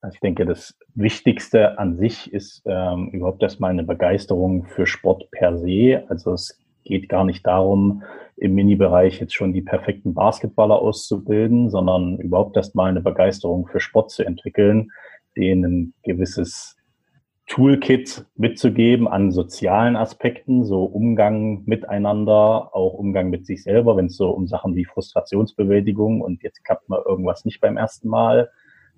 Also ich denke, das Wichtigste an sich ist ähm, überhaupt erstmal eine Begeisterung für Sport per se. Also es geht gar nicht darum, im Mini-Bereich jetzt schon die perfekten Basketballer auszubilden, sondern überhaupt erstmal eine Begeisterung für Sport zu entwickeln, denen ein gewisses Toolkit mitzugeben an sozialen Aspekten, so Umgang miteinander, auch Umgang mit sich selber, wenn es so um Sachen wie Frustrationsbewältigung und jetzt klappt mal irgendwas nicht beim ersten Mal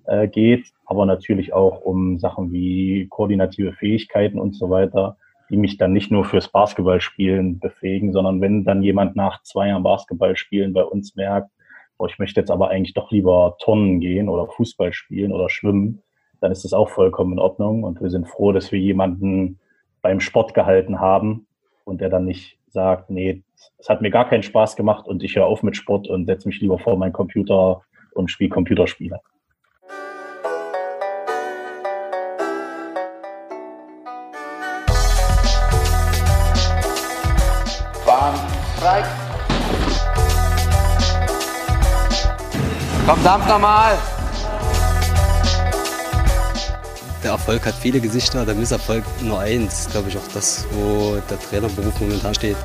äh, geht, aber natürlich auch um Sachen wie koordinative Fähigkeiten und so weiter, die mich dann nicht nur fürs Basketballspielen befähigen, sondern wenn dann jemand nach zwei Jahren Basketballspielen bei uns merkt, oh, ich möchte jetzt aber eigentlich doch lieber Tonnen gehen oder Fußball spielen oder schwimmen, dann ist das auch vollkommen in Ordnung und wir sind froh, dass wir jemanden beim Sport gehalten haben und der dann nicht sagt, nee, es hat mir gar keinen Spaß gemacht und ich höre auf mit Sport und setze mich lieber vor meinen Computer und spiele Computerspiele. Komm, dampf nochmal. Der Erfolg hat viele Gesichter, der Misserfolg nur eins. Glaube ich auch das, wo der Trainerberuf momentan steht.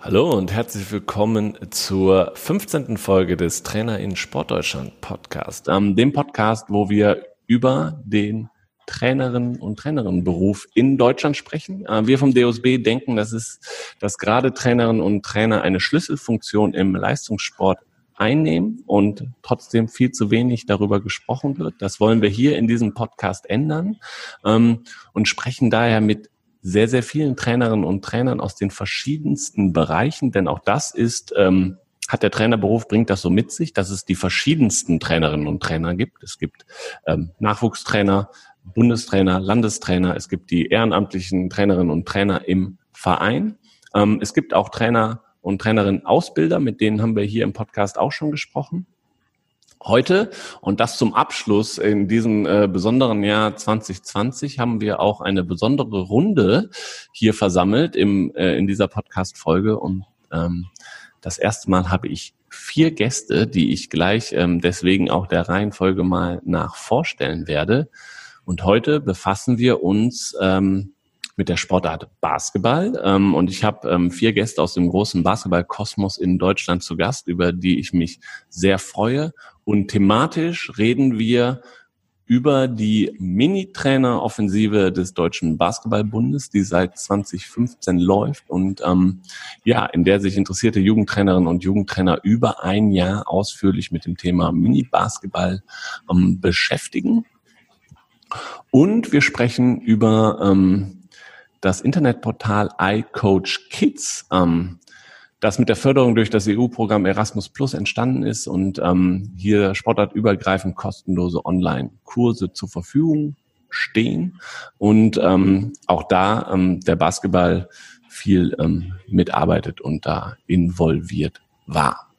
Hallo und herzlich willkommen zur 15. Folge des Trainer in Sportdeutschland Podcast. Ähm, dem Podcast, wo wir über den Trainerinnen und Trainerinnenberuf in Deutschland sprechen. Äh, wir vom DOSB denken, dass es, dass gerade Trainerinnen und Trainer eine Schlüsselfunktion im Leistungssport einnehmen und trotzdem viel zu wenig darüber gesprochen wird. Das wollen wir hier in diesem Podcast ändern ähm, und sprechen daher mit sehr, sehr vielen Trainerinnen und Trainern aus den verschiedensten Bereichen, denn auch das ist ähm, hat der Trainerberuf, bringt das so mit sich, dass es die verschiedensten Trainerinnen und Trainer gibt. Es gibt ähm, Nachwuchstrainer, Bundestrainer, Landestrainer, es gibt die ehrenamtlichen Trainerinnen und Trainer im Verein. Ähm, es gibt auch Trainer und Trainerinnen Ausbilder, mit denen haben wir hier im Podcast auch schon gesprochen. Heute, und das zum Abschluss in diesem äh, besonderen Jahr 2020, haben wir auch eine besondere Runde hier versammelt im, äh, in dieser Podcast-Folge. Und ähm, das erste Mal habe ich vier Gäste, die ich gleich ähm, deswegen auch der Reihenfolge mal nach vorstellen werde. Und heute befassen wir uns ähm, mit der Sportart Basketball. Ähm, und ich habe ähm, vier Gäste aus dem großen Basketballkosmos in Deutschland zu Gast, über die ich mich sehr freue. Und thematisch reden wir über die Mini-Trainer-Offensive des Deutschen Basketballbundes, die seit 2015 läuft und ähm, ja, in der sich interessierte Jugendtrainerinnen und Jugendtrainer über ein Jahr ausführlich mit dem Thema Mini-Basketball ähm, beschäftigen. Und wir sprechen über ähm, das Internetportal iCoach Kids. Ähm, das mit der Förderung durch das EU-Programm Erasmus Plus entstanden ist und ähm, hier sportartübergreifend kostenlose Online-Kurse zur Verfügung stehen und ähm, auch da ähm, der Basketball viel ähm, mitarbeitet und da involviert war.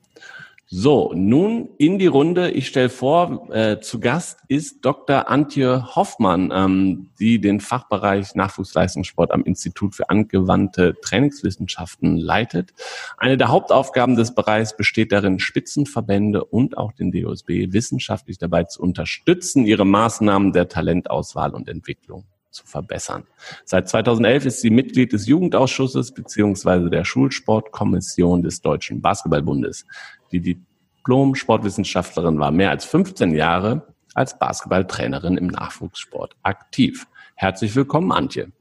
So, nun in die Runde. Ich stelle vor, äh, zu Gast ist Dr. Antje Hoffmann, ähm, die den Fachbereich Nachwuchsleistungssport am Institut für angewandte Trainingswissenschaften leitet. Eine der Hauptaufgaben des Bereichs besteht darin, Spitzenverbände und auch den DOSB wissenschaftlich dabei zu unterstützen, ihre Maßnahmen der Talentauswahl und Entwicklung zu verbessern. Seit 2011 ist sie Mitglied des Jugendausschusses beziehungsweise der Schulsportkommission des Deutschen Basketballbundes. Die Diplom-Sportwissenschaftlerin war mehr als 15 Jahre als Basketballtrainerin im Nachwuchssport aktiv. Herzlich willkommen, Antje.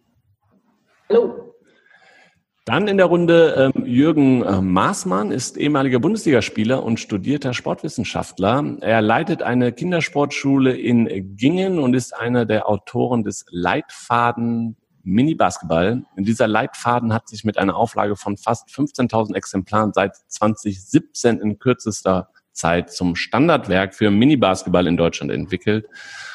Hallo. Dann in der Runde ähm, Jürgen äh, Maßmann ist ehemaliger Bundesligaspieler und studierter Sportwissenschaftler. Er leitet eine Kindersportschule in Gingen und ist einer der Autoren des Leitfaden Mini-Basketball. Dieser Leitfaden hat sich mit einer Auflage von fast 15.000 Exemplaren seit 2017 in kürzester Zeit zum Standardwerk für Mini-Basketball in Deutschland entwickelt,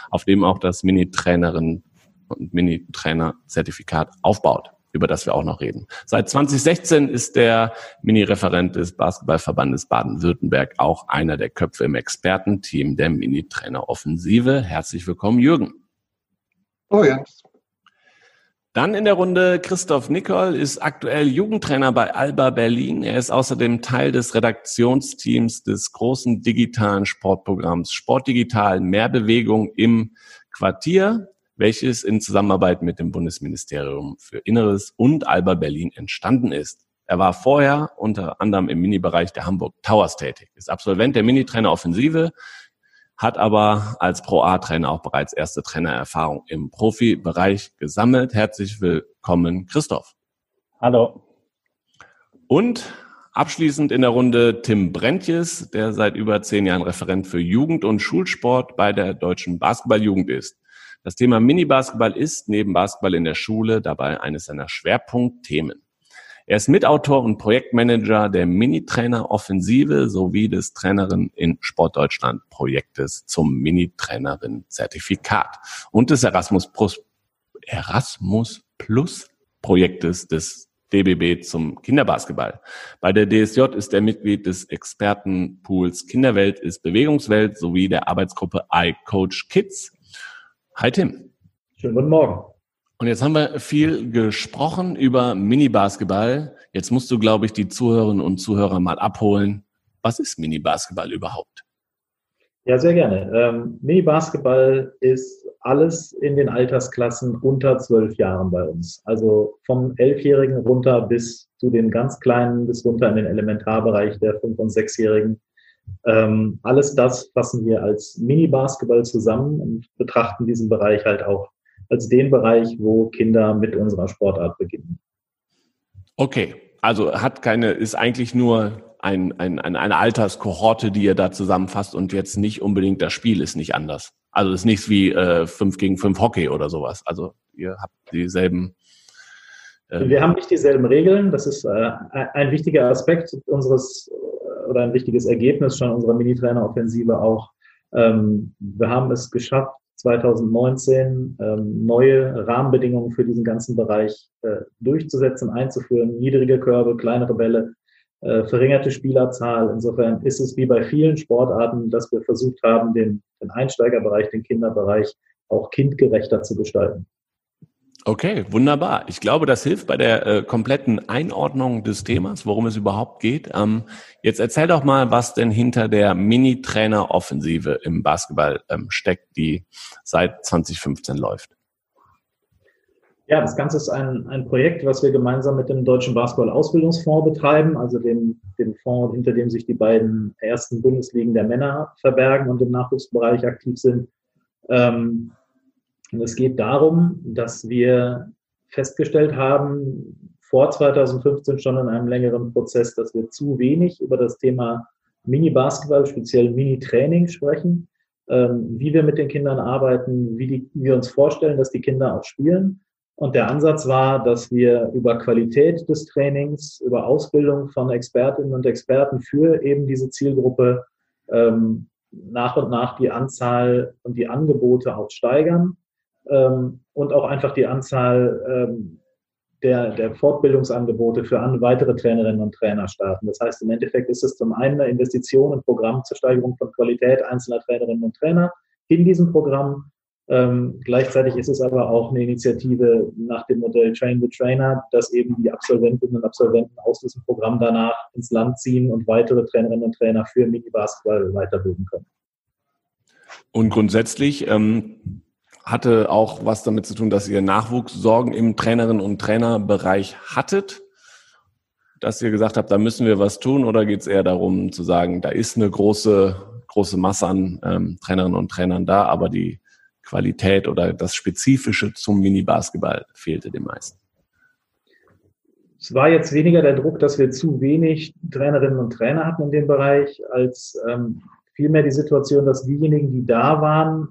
auf dem auch das Mini-Trainerin und Mini-Trainer-Zertifikat aufbaut über das wir auch noch reden. Seit 2016 ist der Mini-Referent des Basketballverbandes Baden-Württemberg auch einer der Köpfe im Expertenteam der Mini-Trainer-Offensive. Herzlich willkommen, Jürgen. Oh ja. Dann in der Runde Christoph Nicol ist aktuell Jugendtrainer bei Alba Berlin. Er ist außerdem Teil des Redaktionsteams des großen digitalen Sportprogramms Sportdigital Mehr Bewegung im Quartier, welches in Zusammenarbeit mit dem Bundesministerium für Inneres und Alba Berlin entstanden ist. Er war vorher unter anderem im Minibereich der Hamburg Towers tätig, ist Absolvent der Minitrainer Offensive, hat aber als Pro-A-Trainer auch bereits erste Trainererfahrung im Profibereich gesammelt. Herzlich willkommen, Christoph. Hallo. Und abschließend in der Runde Tim Brentjes, der seit über zehn Jahren Referent für Jugend- und Schulsport bei der Deutschen Basketballjugend ist. Das Thema Mini-Basketball ist neben Basketball in der Schule dabei eines seiner Schwerpunktthemen. Er ist Mitautor und Projektmanager der Mini-Trainer Offensive sowie des Trainerin in Sportdeutschland Projektes zum Mini-Trainerin Zertifikat und des Erasmus Plus, Erasmus Plus Projektes des DBB zum Kinderbasketball. Bei der DSJ ist er Mitglied des Expertenpools Kinderwelt ist Bewegungswelt sowie der Arbeitsgruppe iCoach Kids. Hi Tim. Schönen guten Morgen. Und jetzt haben wir viel gesprochen über Mini-Basketball. Jetzt musst du, glaube ich, die Zuhörerinnen und Zuhörer mal abholen. Was ist Mini-Basketball überhaupt? Ja, sehr gerne. Ähm, Mini-Basketball ist alles in den Altersklassen unter zwölf Jahren bei uns. Also vom Elfjährigen runter bis zu den ganz Kleinen, bis runter in den Elementarbereich der Fünf- und Sechsjährigen. Ähm, alles das fassen wir als Mini-Basketball zusammen und betrachten diesen Bereich halt auch als den Bereich, wo Kinder mit unserer Sportart beginnen. Okay, also hat keine, ist eigentlich nur ein, ein, ein, eine Alterskohorte, die ihr da zusammenfasst und jetzt nicht unbedingt das Spiel ist nicht anders. Also ist nichts wie äh, 5 gegen 5 Hockey oder sowas. Also ihr habt dieselben. Äh Wir haben nicht dieselben Regeln. Das ist äh, ein wichtiger Aspekt unseres äh, oder ein wichtiges Ergebnis schon unserer Mini-Trainer-Offensive auch. Ähm, wir haben es geschafft, 2019 ähm, neue Rahmenbedingungen für diesen ganzen Bereich äh, durchzusetzen, einzuführen. Niedrige Körbe, kleinere Bälle, äh, verringerte Spielerzahl. Insofern ist es wie bei vielen Sportarten, dass wir versucht haben, den, den Einsteigerbereich, den Kinderbereich auch kindgerechter zu gestalten. Okay, wunderbar. Ich glaube, das hilft bei der äh, kompletten Einordnung des Themas, worum es überhaupt geht. Ähm, jetzt erzähl doch mal, was denn hinter der Mini-Trainer-Offensive im Basketball ähm, steckt, die seit 2015 läuft. Ja, das Ganze ist ein, ein Projekt, was wir gemeinsam mit dem Deutschen Basketball-Ausbildungsfonds betreiben, also dem, dem Fonds, hinter dem sich die beiden ersten Bundesligen der Männer verbergen und im Nachwuchsbereich aktiv sind. Ähm, und es geht darum, dass wir festgestellt haben, vor 2015 schon in einem längeren Prozess, dass wir zu wenig über das Thema Mini-Basketball, speziell Mini-Training sprechen, ähm, wie wir mit den Kindern arbeiten, wie, die, wie wir uns vorstellen, dass die Kinder auch spielen. Und der Ansatz war, dass wir über Qualität des Trainings, über Ausbildung von Expertinnen und Experten für eben diese Zielgruppe ähm, nach und nach die Anzahl und die Angebote auch steigern ähm, und auch einfach die Anzahl ähm, der, der Fortbildungsangebote für weitere Trainerinnen und Trainer starten. Das heißt, im Endeffekt ist es zum einen eine Investition im Programm zur Steigerung von Qualität einzelner Trainerinnen und Trainer in diesem Programm. Ähm, gleichzeitig ist es aber auch eine Initiative nach dem Modell Train the Trainer, dass eben die Absolventinnen und Absolventen aus diesem Programm danach ins Land ziehen und weitere Trainerinnen und Trainer für Mini-Basketball weiterbilden können. Und grundsätzlich ähm, hatte auch was damit zu tun, dass ihr Nachwuchssorgen im Trainerinnen- und Trainerbereich hattet, dass ihr gesagt habt, da müssen wir was tun oder geht es eher darum zu sagen, da ist eine große, große Masse an ähm, Trainerinnen und Trainern da, aber die Qualität oder das Spezifische zum Mini-Basketball fehlte den meisten? Es war jetzt weniger der Druck, dass wir zu wenig Trainerinnen und Trainer hatten in dem Bereich, als ähm, vielmehr die Situation, dass diejenigen, die da waren,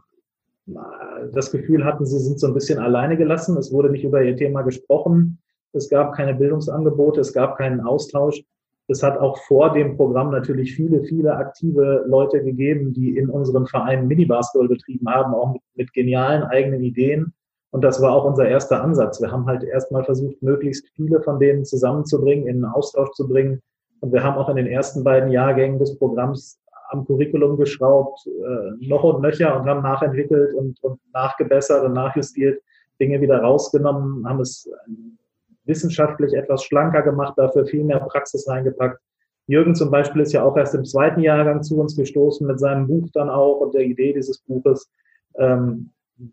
das Gefühl hatten, sie sind so ein bisschen alleine gelassen. Es wurde nicht über ihr Thema gesprochen. Es gab keine Bildungsangebote, es gab keinen Austausch. Es hat auch vor dem Programm natürlich viele, viele aktive Leute gegeben, die in unseren Vereinen Mini-Basketball betrieben haben, auch mit, mit genialen eigenen Ideen. Und das war auch unser erster Ansatz. Wir haben halt erstmal versucht, möglichst viele von denen zusammenzubringen, in einen Austausch zu bringen. Und wir haben auch in den ersten beiden Jahrgängen des Programms am Curriculum geschraubt, äh, noch und nöcher und haben nachentwickelt und, und nachgebessert und nachjustiert, Dinge wieder rausgenommen, haben es wissenschaftlich etwas schlanker gemacht, dafür viel mehr Praxis reingepackt. Jürgen zum Beispiel ist ja auch erst im zweiten Jahrgang zu uns gestoßen mit seinem Buch dann auch und der Idee dieses Buches. Ähm,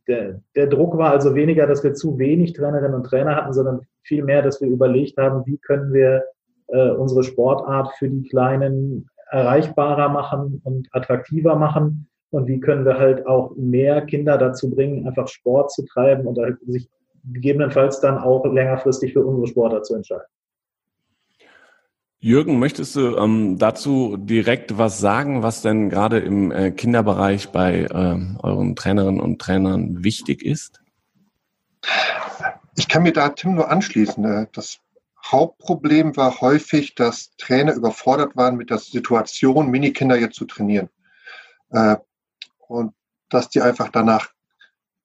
der, der Druck war also weniger, dass wir zu wenig Trainerinnen und Trainer hatten, sondern vielmehr, dass wir überlegt haben, wie können wir äh, unsere Sportart für die Kleinen erreichbarer machen und attraktiver machen und wie können wir halt auch mehr Kinder dazu bringen, einfach Sport zu treiben und sich gegebenenfalls dann auch längerfristig für unsere Sportler zu entscheiden. Jürgen, möchtest du ähm, dazu direkt was sagen, was denn gerade im äh, Kinderbereich bei ähm, euren Trainerinnen und Trainern wichtig ist? Ich kann mir da Tim nur anschließen. Äh, das Hauptproblem war häufig, dass Trainer überfordert waren mit der Situation, Minikinder jetzt zu trainieren. Äh, und dass die einfach danach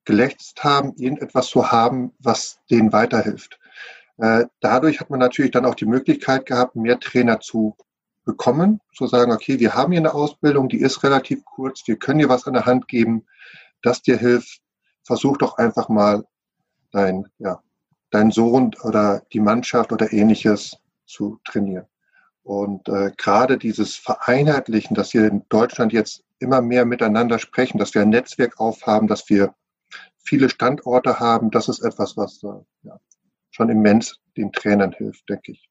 gelächzt haben, irgendetwas zu haben, was denen weiterhilft. Äh, dadurch hat man natürlich dann auch die Möglichkeit gehabt, mehr Trainer zu bekommen, zu sagen, okay, wir haben hier eine Ausbildung, die ist relativ kurz, wir können dir was an der Hand geben, das dir hilft. Versuch doch einfach mal dein, ja, dein Sohn oder die Mannschaft oder ähnliches zu trainieren. Und äh, gerade dieses Vereinheitlichen, dass wir in Deutschland jetzt immer mehr miteinander sprechen, dass wir ein Netzwerk aufhaben, dass wir viele Standorte haben, das ist etwas, was äh, ja, schon immens den Trainern hilft, denke ich.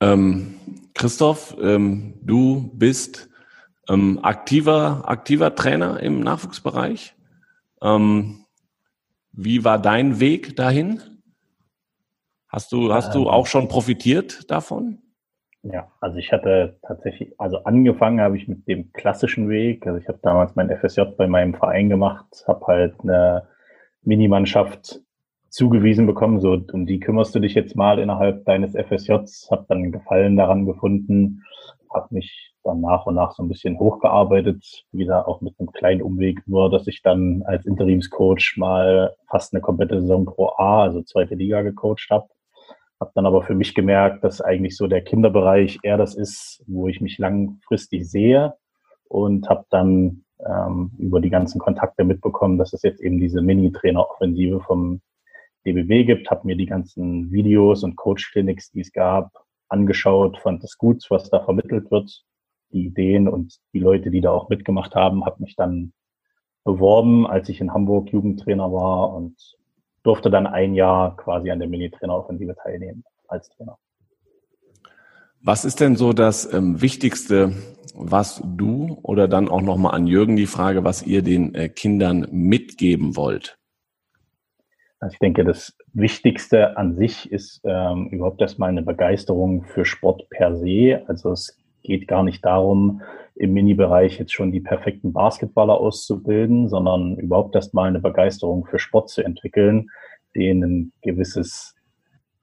Ähm, Christoph, ähm, du bist ähm, aktiver, aktiver Trainer im Nachwuchsbereich. Ähm, wie war dein Weg dahin? Hast du, hast du ähm. auch schon profitiert davon? Ja, also ich hatte tatsächlich, also angefangen habe ich mit dem klassischen Weg. Also ich habe damals mein FSJ bei meinem Verein gemacht, habe halt eine Minimannschaft zugewiesen bekommen, so um die kümmerst du dich jetzt mal innerhalb deines FSJs, habe dann Gefallen daran gefunden, habe mich dann nach und nach so ein bisschen hochgearbeitet, wieder auch mit einem kleinen Umweg, nur dass ich dann als Interimscoach mal fast eine komplette Saison Pro A, also zweite Liga gecoacht habe habe dann aber für mich gemerkt, dass eigentlich so der Kinderbereich eher das ist, wo ich mich langfristig sehe. Und habe dann ähm, über die ganzen Kontakte mitbekommen, dass es jetzt eben diese Mini-Trainer-Offensive vom DBW gibt, habe mir die ganzen Videos und Coach-Clinics, die es gab, angeschaut, fand es gut, was da vermittelt wird, die Ideen und die Leute, die da auch mitgemacht haben, habe mich dann beworben, als ich in Hamburg Jugendtrainer war und durfte dann ein Jahr quasi an der Mini-Trainer-Offensive teilnehmen als Trainer. Was ist denn so das ähm, Wichtigste, was du oder dann auch nochmal an Jürgen die Frage, was ihr den äh, Kindern mitgeben wollt? Also ich denke, das Wichtigste an sich ist ähm, überhaupt erstmal eine Begeisterung für Sport per se. Also es geht gar nicht darum, im Mini-Bereich jetzt schon die perfekten Basketballer auszubilden, sondern überhaupt erstmal eine Begeisterung für Sport zu entwickeln, denen ein gewisses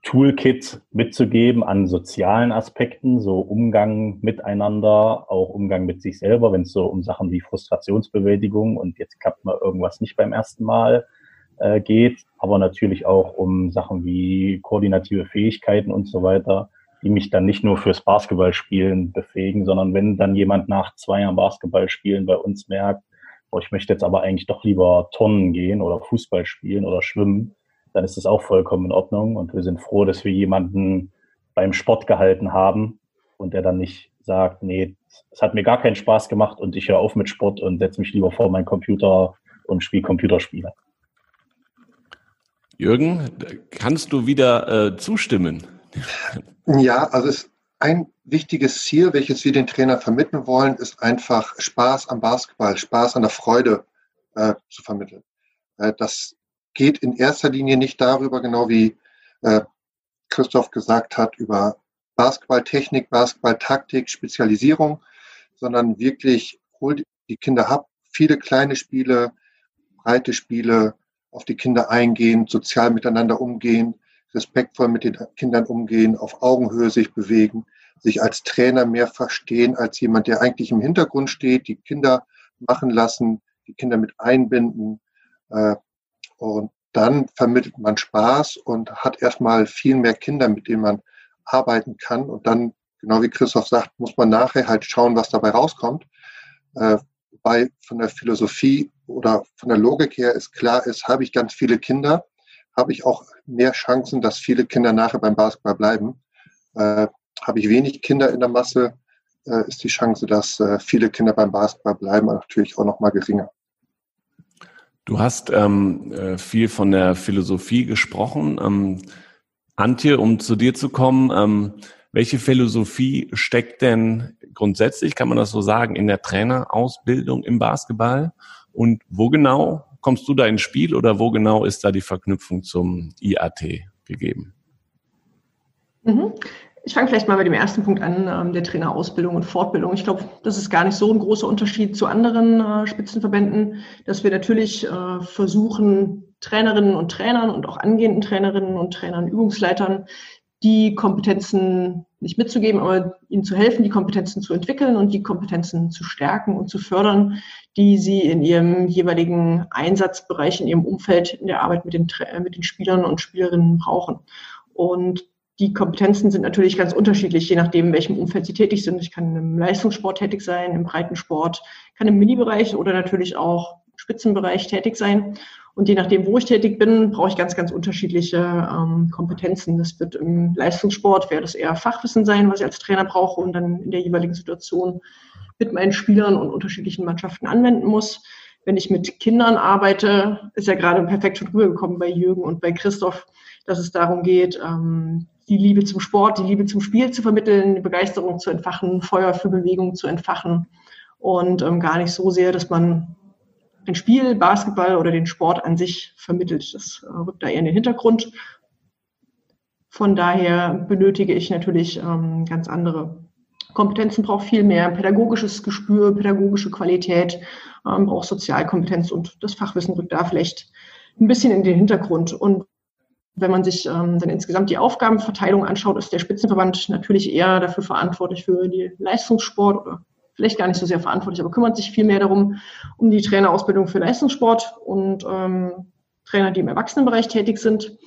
Toolkit mitzugeben an sozialen Aspekten, so Umgang miteinander, auch Umgang mit sich selber, wenn es so um Sachen wie Frustrationsbewältigung und jetzt klappt mal irgendwas nicht beim ersten Mal äh, geht, aber natürlich auch um Sachen wie koordinative Fähigkeiten und so weiter die mich dann nicht nur fürs Basketballspielen befähigen, sondern wenn dann jemand nach zwei Jahren Basketballspielen bei uns merkt, oh, ich möchte jetzt aber eigentlich doch lieber Tonnen gehen oder Fußball spielen oder schwimmen, dann ist das auch vollkommen in Ordnung. Und wir sind froh, dass wir jemanden beim Sport gehalten haben und der dann nicht sagt, nee, es hat mir gar keinen Spaß gemacht und ich höre auf mit Sport und setze mich lieber vor meinen Computer und spiele Computerspiele. Jürgen, kannst du wieder äh, zustimmen? Ja, also es ein wichtiges Ziel, welches wir den Trainer vermitteln wollen, ist einfach Spaß am Basketball, Spaß an der Freude äh, zu vermitteln. Äh, das geht in erster Linie nicht darüber, genau wie äh, Christoph gesagt hat, über Basketballtechnik, Basketballtaktik, Spezialisierung, sondern wirklich holt die Kinder ab, viele kleine Spiele, breite Spiele, auf die Kinder eingehen, sozial miteinander umgehen, respektvoll mit den Kindern umgehen, auf Augenhöhe sich bewegen, sich als Trainer mehr verstehen als jemand, der eigentlich im Hintergrund steht, die Kinder machen lassen, die Kinder mit einbinden. Äh, und dann vermittelt man Spaß und hat erstmal viel mehr Kinder, mit denen man arbeiten kann. Und dann, genau wie Christoph sagt, muss man nachher halt schauen, was dabei rauskommt. Äh, wobei von der Philosophie oder von der Logik her ist klar ist, habe ich ganz viele Kinder, habe ich auch mehr Chancen, dass viele Kinder nachher beim Basketball bleiben. Äh, habe ich wenig Kinder in der Masse, äh, ist die Chance, dass äh, viele Kinder beim Basketball bleiben, natürlich auch noch mal geringer. Du hast ähm, äh, viel von der Philosophie gesprochen. Ähm, Antje, um zu dir zu kommen, ähm, welche Philosophie steckt denn grundsätzlich, kann man das so sagen, in der Trainerausbildung im Basketball? Und wo genau kommst du da ins Spiel oder wo genau ist da die Verknüpfung zum IAT gegeben? Mhm. Ich fange vielleicht mal mit dem ersten Punkt an, ähm, der Trainerausbildung und Fortbildung. Ich glaube, das ist gar nicht so ein großer Unterschied zu anderen äh, Spitzenverbänden, dass wir natürlich äh, versuchen, Trainerinnen und Trainern und auch angehenden Trainerinnen und Trainern, Übungsleitern, die Kompetenzen nicht mitzugeben, aber ihnen zu helfen, die Kompetenzen zu entwickeln und die Kompetenzen zu stärken und zu fördern, die sie in ihrem jeweiligen Einsatzbereich, in ihrem Umfeld, in der Arbeit mit den, mit den Spielern und Spielerinnen brauchen. Und die Kompetenzen sind natürlich ganz unterschiedlich, je nachdem, in welchem Umfeld sie tätig sind. Ich kann im Leistungssport tätig sein, im Breitensport, kann im Mini-Bereich oder natürlich auch Spitzenbereich tätig sein. Und je nachdem, wo ich tätig bin, brauche ich ganz, ganz unterschiedliche ähm, Kompetenzen. Das wird im Leistungssport, wäre das eher Fachwissen sein, was ich als Trainer brauche und dann in der jeweiligen Situation mit meinen Spielern und unterschiedlichen Mannschaften anwenden muss. Wenn ich mit Kindern arbeite, ist ja gerade perfekt schon rübergekommen bei Jürgen und bei Christoph, dass es darum geht, ähm, die Liebe zum Sport, die Liebe zum Spiel zu vermitteln, die Begeisterung zu entfachen, Feuer für Bewegung zu entfachen und ähm, gar nicht so sehr, dass man ein Spiel, Basketball oder den Sport an sich vermittelt. Das äh, rückt da eher in den Hintergrund. Von daher benötige ich natürlich ähm, ganz andere Kompetenzen, brauche viel mehr pädagogisches Gespür, pädagogische Qualität, ähm, braucht Sozialkompetenz und das Fachwissen rückt da vielleicht ein bisschen in den Hintergrund. Und wenn man sich ähm, dann insgesamt die Aufgabenverteilung anschaut, ist der Spitzenverband natürlich eher dafür verantwortlich für die Leistungssport oder vielleicht gar nicht so sehr verantwortlich, aber kümmert sich viel mehr darum, um die Trainerausbildung für Leistungssport und ähm, Trainer, die im Erwachsenenbereich tätig sind.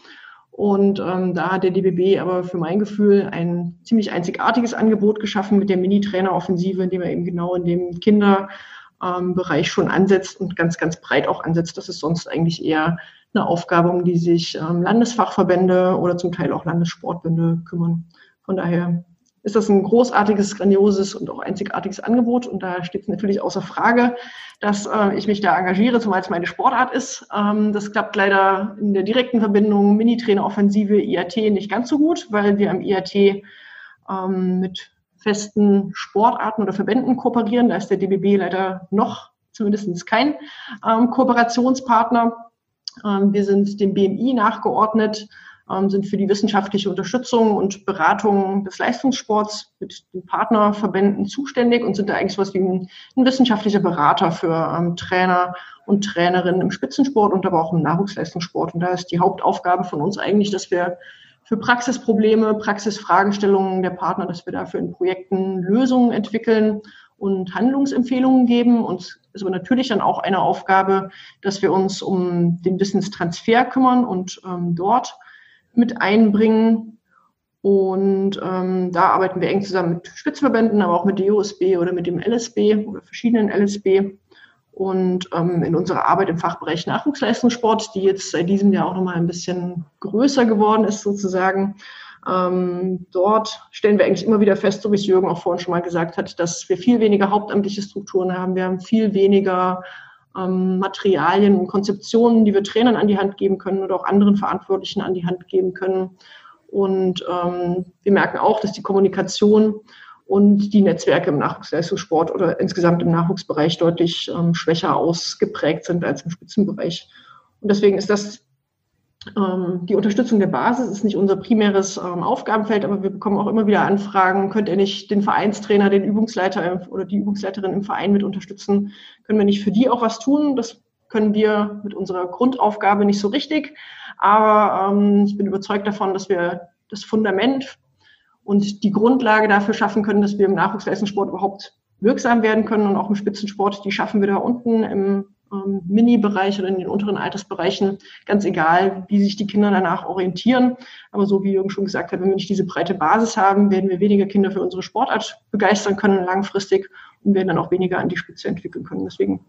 Und ähm, da hat der DBB aber für mein Gefühl ein ziemlich einzigartiges Angebot geschaffen mit der Mini-Trainer-Offensive, indem er eben genau in dem Kinderbereich schon ansetzt und ganz, ganz breit auch ansetzt. Das ist sonst eigentlich eher eine Aufgabe, um die sich ähm, Landesfachverbände oder zum Teil auch Landessportbünde kümmern. Von daher ist das ein großartiges, grandioses und auch einzigartiges Angebot. Und da steht es natürlich außer Frage, dass äh, ich mich da engagiere, zumal es meine Sportart ist. Ähm, das klappt leider in der direkten Verbindung Mini-Trainer-Offensive IAT nicht ganz so gut, weil wir am IAT ähm, mit festen Sportarten oder Verbänden kooperieren. Da ist der DBB leider noch zumindest kein ähm, Kooperationspartner. Ähm, wir sind dem BMI nachgeordnet, sind für die wissenschaftliche Unterstützung und Beratung des Leistungssports mit den Partnerverbänden zuständig und sind da eigentlich was wie ein, ein wissenschaftlicher Berater für ähm, Trainer und Trainerinnen im Spitzensport und aber auch im Nachwuchsleistungssport. Und da ist die Hauptaufgabe von uns eigentlich, dass wir für Praxisprobleme, Praxisfragestellungen der Partner, dass wir dafür in Projekten Lösungen entwickeln und Handlungsempfehlungen geben. Und ist aber natürlich dann auch eine Aufgabe, dass wir uns um den Wissenstransfer kümmern und ähm, dort mit einbringen. Und ähm, da arbeiten wir eng zusammen mit Spitzverbänden, aber auch mit der USB oder mit dem LSB oder verschiedenen LSB. Und ähm, in unserer Arbeit im Fachbereich Nachwuchsleistungssport, die jetzt seit diesem Jahr auch nochmal ein bisschen größer geworden ist sozusagen, ähm, dort stellen wir eigentlich immer wieder fest, so wie es Jürgen auch vorhin schon mal gesagt hat, dass wir viel weniger hauptamtliche Strukturen haben. Wir haben viel weniger ähm, Materialien und Konzeptionen, die wir Trainern an die Hand geben können oder auch anderen Verantwortlichen an die Hand geben können. Und ähm, wir merken auch, dass die Kommunikation und die Netzwerke im Nachwuchsleistungssport oder insgesamt im Nachwuchsbereich deutlich ähm, schwächer ausgeprägt sind als im Spitzenbereich. Und deswegen ist das die Unterstützung der Basis ist nicht unser primäres ähm, Aufgabenfeld, aber wir bekommen auch immer wieder Anfragen, könnt ihr nicht den Vereinstrainer, den Übungsleiter oder die Übungsleiterin im Verein mit unterstützen? Können wir nicht für die auch was tun? Das können wir mit unserer Grundaufgabe nicht so richtig. Aber ähm, ich bin überzeugt davon, dass wir das Fundament und die Grundlage dafür schaffen können, dass wir im Nachwuchsleistungssport überhaupt wirksam werden können und auch im Spitzensport, die schaffen wir da unten im ähm, Mini-Bereich oder in den unteren Altersbereichen, ganz egal, wie sich die Kinder danach orientieren. Aber so wie Jürgen schon gesagt hat, wenn wir nicht diese breite Basis haben, werden wir weniger Kinder für unsere Sportart begeistern können langfristig und werden dann auch weniger an die Spitze entwickeln können. Deswegen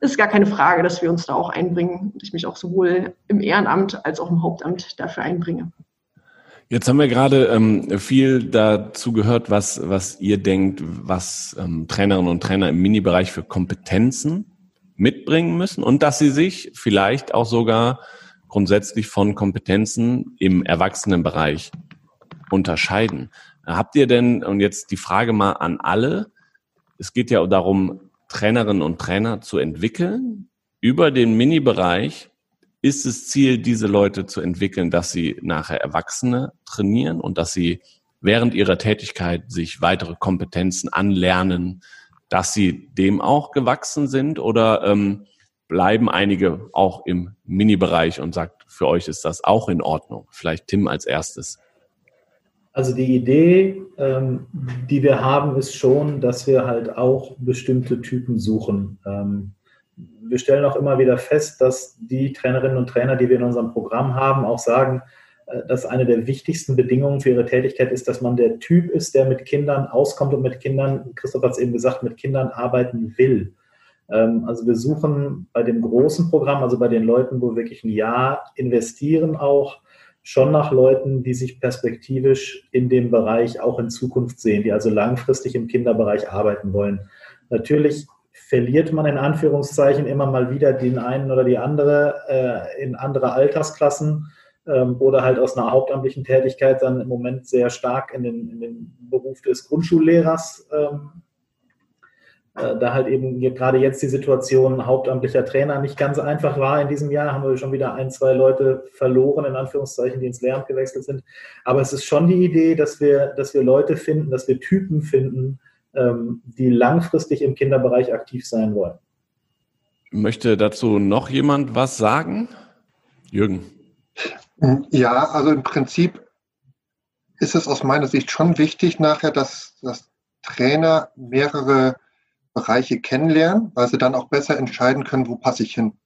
es ist gar keine Frage, dass wir uns da auch einbringen und ich mich auch sowohl im Ehrenamt als auch im Hauptamt dafür einbringe. Jetzt haben wir gerade ähm, viel dazu gehört, was, was ihr denkt, was ähm, Trainerinnen und Trainer im Mini-Bereich für Kompetenzen mitbringen müssen und dass sie sich vielleicht auch sogar grundsätzlich von Kompetenzen im Erwachsenenbereich unterscheiden. Habt ihr denn, und jetzt die Frage mal an alle, es geht ja darum, Trainerinnen und Trainer zu entwickeln. Über den Mini-Bereich ist das Ziel, diese Leute zu entwickeln, dass sie nachher Erwachsene trainieren und dass sie während ihrer Tätigkeit sich weitere Kompetenzen anlernen, dass sie dem auch gewachsen sind oder ähm, bleiben einige auch im Mini-Bereich und sagt, für euch ist das auch in Ordnung? Vielleicht Tim als erstes. Also die Idee, ähm, die wir haben, ist schon, dass wir halt auch bestimmte Typen suchen. Ähm, wir stellen auch immer wieder fest, dass die Trainerinnen und Trainer, die wir in unserem Programm haben, auch sagen, dass eine der wichtigsten Bedingungen für ihre Tätigkeit ist, dass man der Typ ist, der mit Kindern auskommt und mit Kindern, Christoph hat es eben gesagt, mit Kindern arbeiten will. Ähm, also wir suchen bei dem großen Programm, also bei den Leuten, wo wir wirklich ein Jahr investieren, auch schon nach Leuten, die sich perspektivisch in dem Bereich auch in Zukunft sehen, die also langfristig im Kinderbereich arbeiten wollen. Natürlich verliert man in Anführungszeichen immer mal wieder den einen oder die andere äh, in andere Altersklassen ähm, oder halt aus einer hauptamtlichen Tätigkeit dann im Moment sehr stark in den, in den Beruf des Grundschullehrers ähm, äh, da halt eben gerade jetzt die Situation hauptamtlicher Trainer nicht ganz einfach war in diesem Jahr, haben wir schon wieder ein, zwei Leute verloren, in Anführungszeichen, die ins Lehramt gewechselt sind. Aber es ist schon die Idee, dass wir, dass wir Leute finden, dass wir Typen finden, ähm, die langfristig im Kinderbereich aktiv sein wollen. Möchte dazu noch jemand was sagen? Jürgen. Ja, also im Prinzip ist es aus meiner Sicht schon wichtig nachher, dass, dass Trainer mehrere Bereiche kennenlernen, weil sie dann auch besser entscheiden können, wo passe ich hin.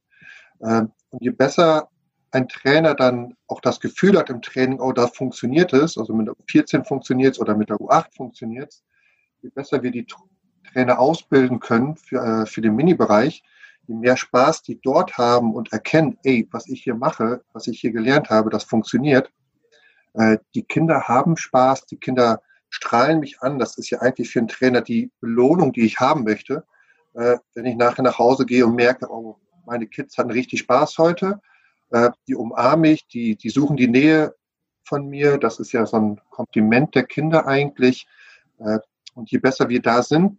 Ähm, und je besser ein Trainer dann auch das Gefühl hat im Training, oh, da funktioniert es, also mit der U14 funktioniert es oder mit der U8 funktioniert es, je besser wir die Trainer ausbilden können für, äh, für den Mini-Bereich, je mehr Spaß die dort haben und erkennen, ey, was ich hier mache, was ich hier gelernt habe, das funktioniert. Äh, die Kinder haben Spaß, die Kinder strahlen mich an. Das ist ja eigentlich für einen Trainer die Belohnung, die ich haben möchte. Äh, wenn ich nachher nach Hause gehe und merke, oh, meine Kids hatten richtig Spaß heute, äh, die umarme ich, die, die suchen die Nähe von mir. Das ist ja so ein Kompliment der Kinder eigentlich. Und je besser wir da sind,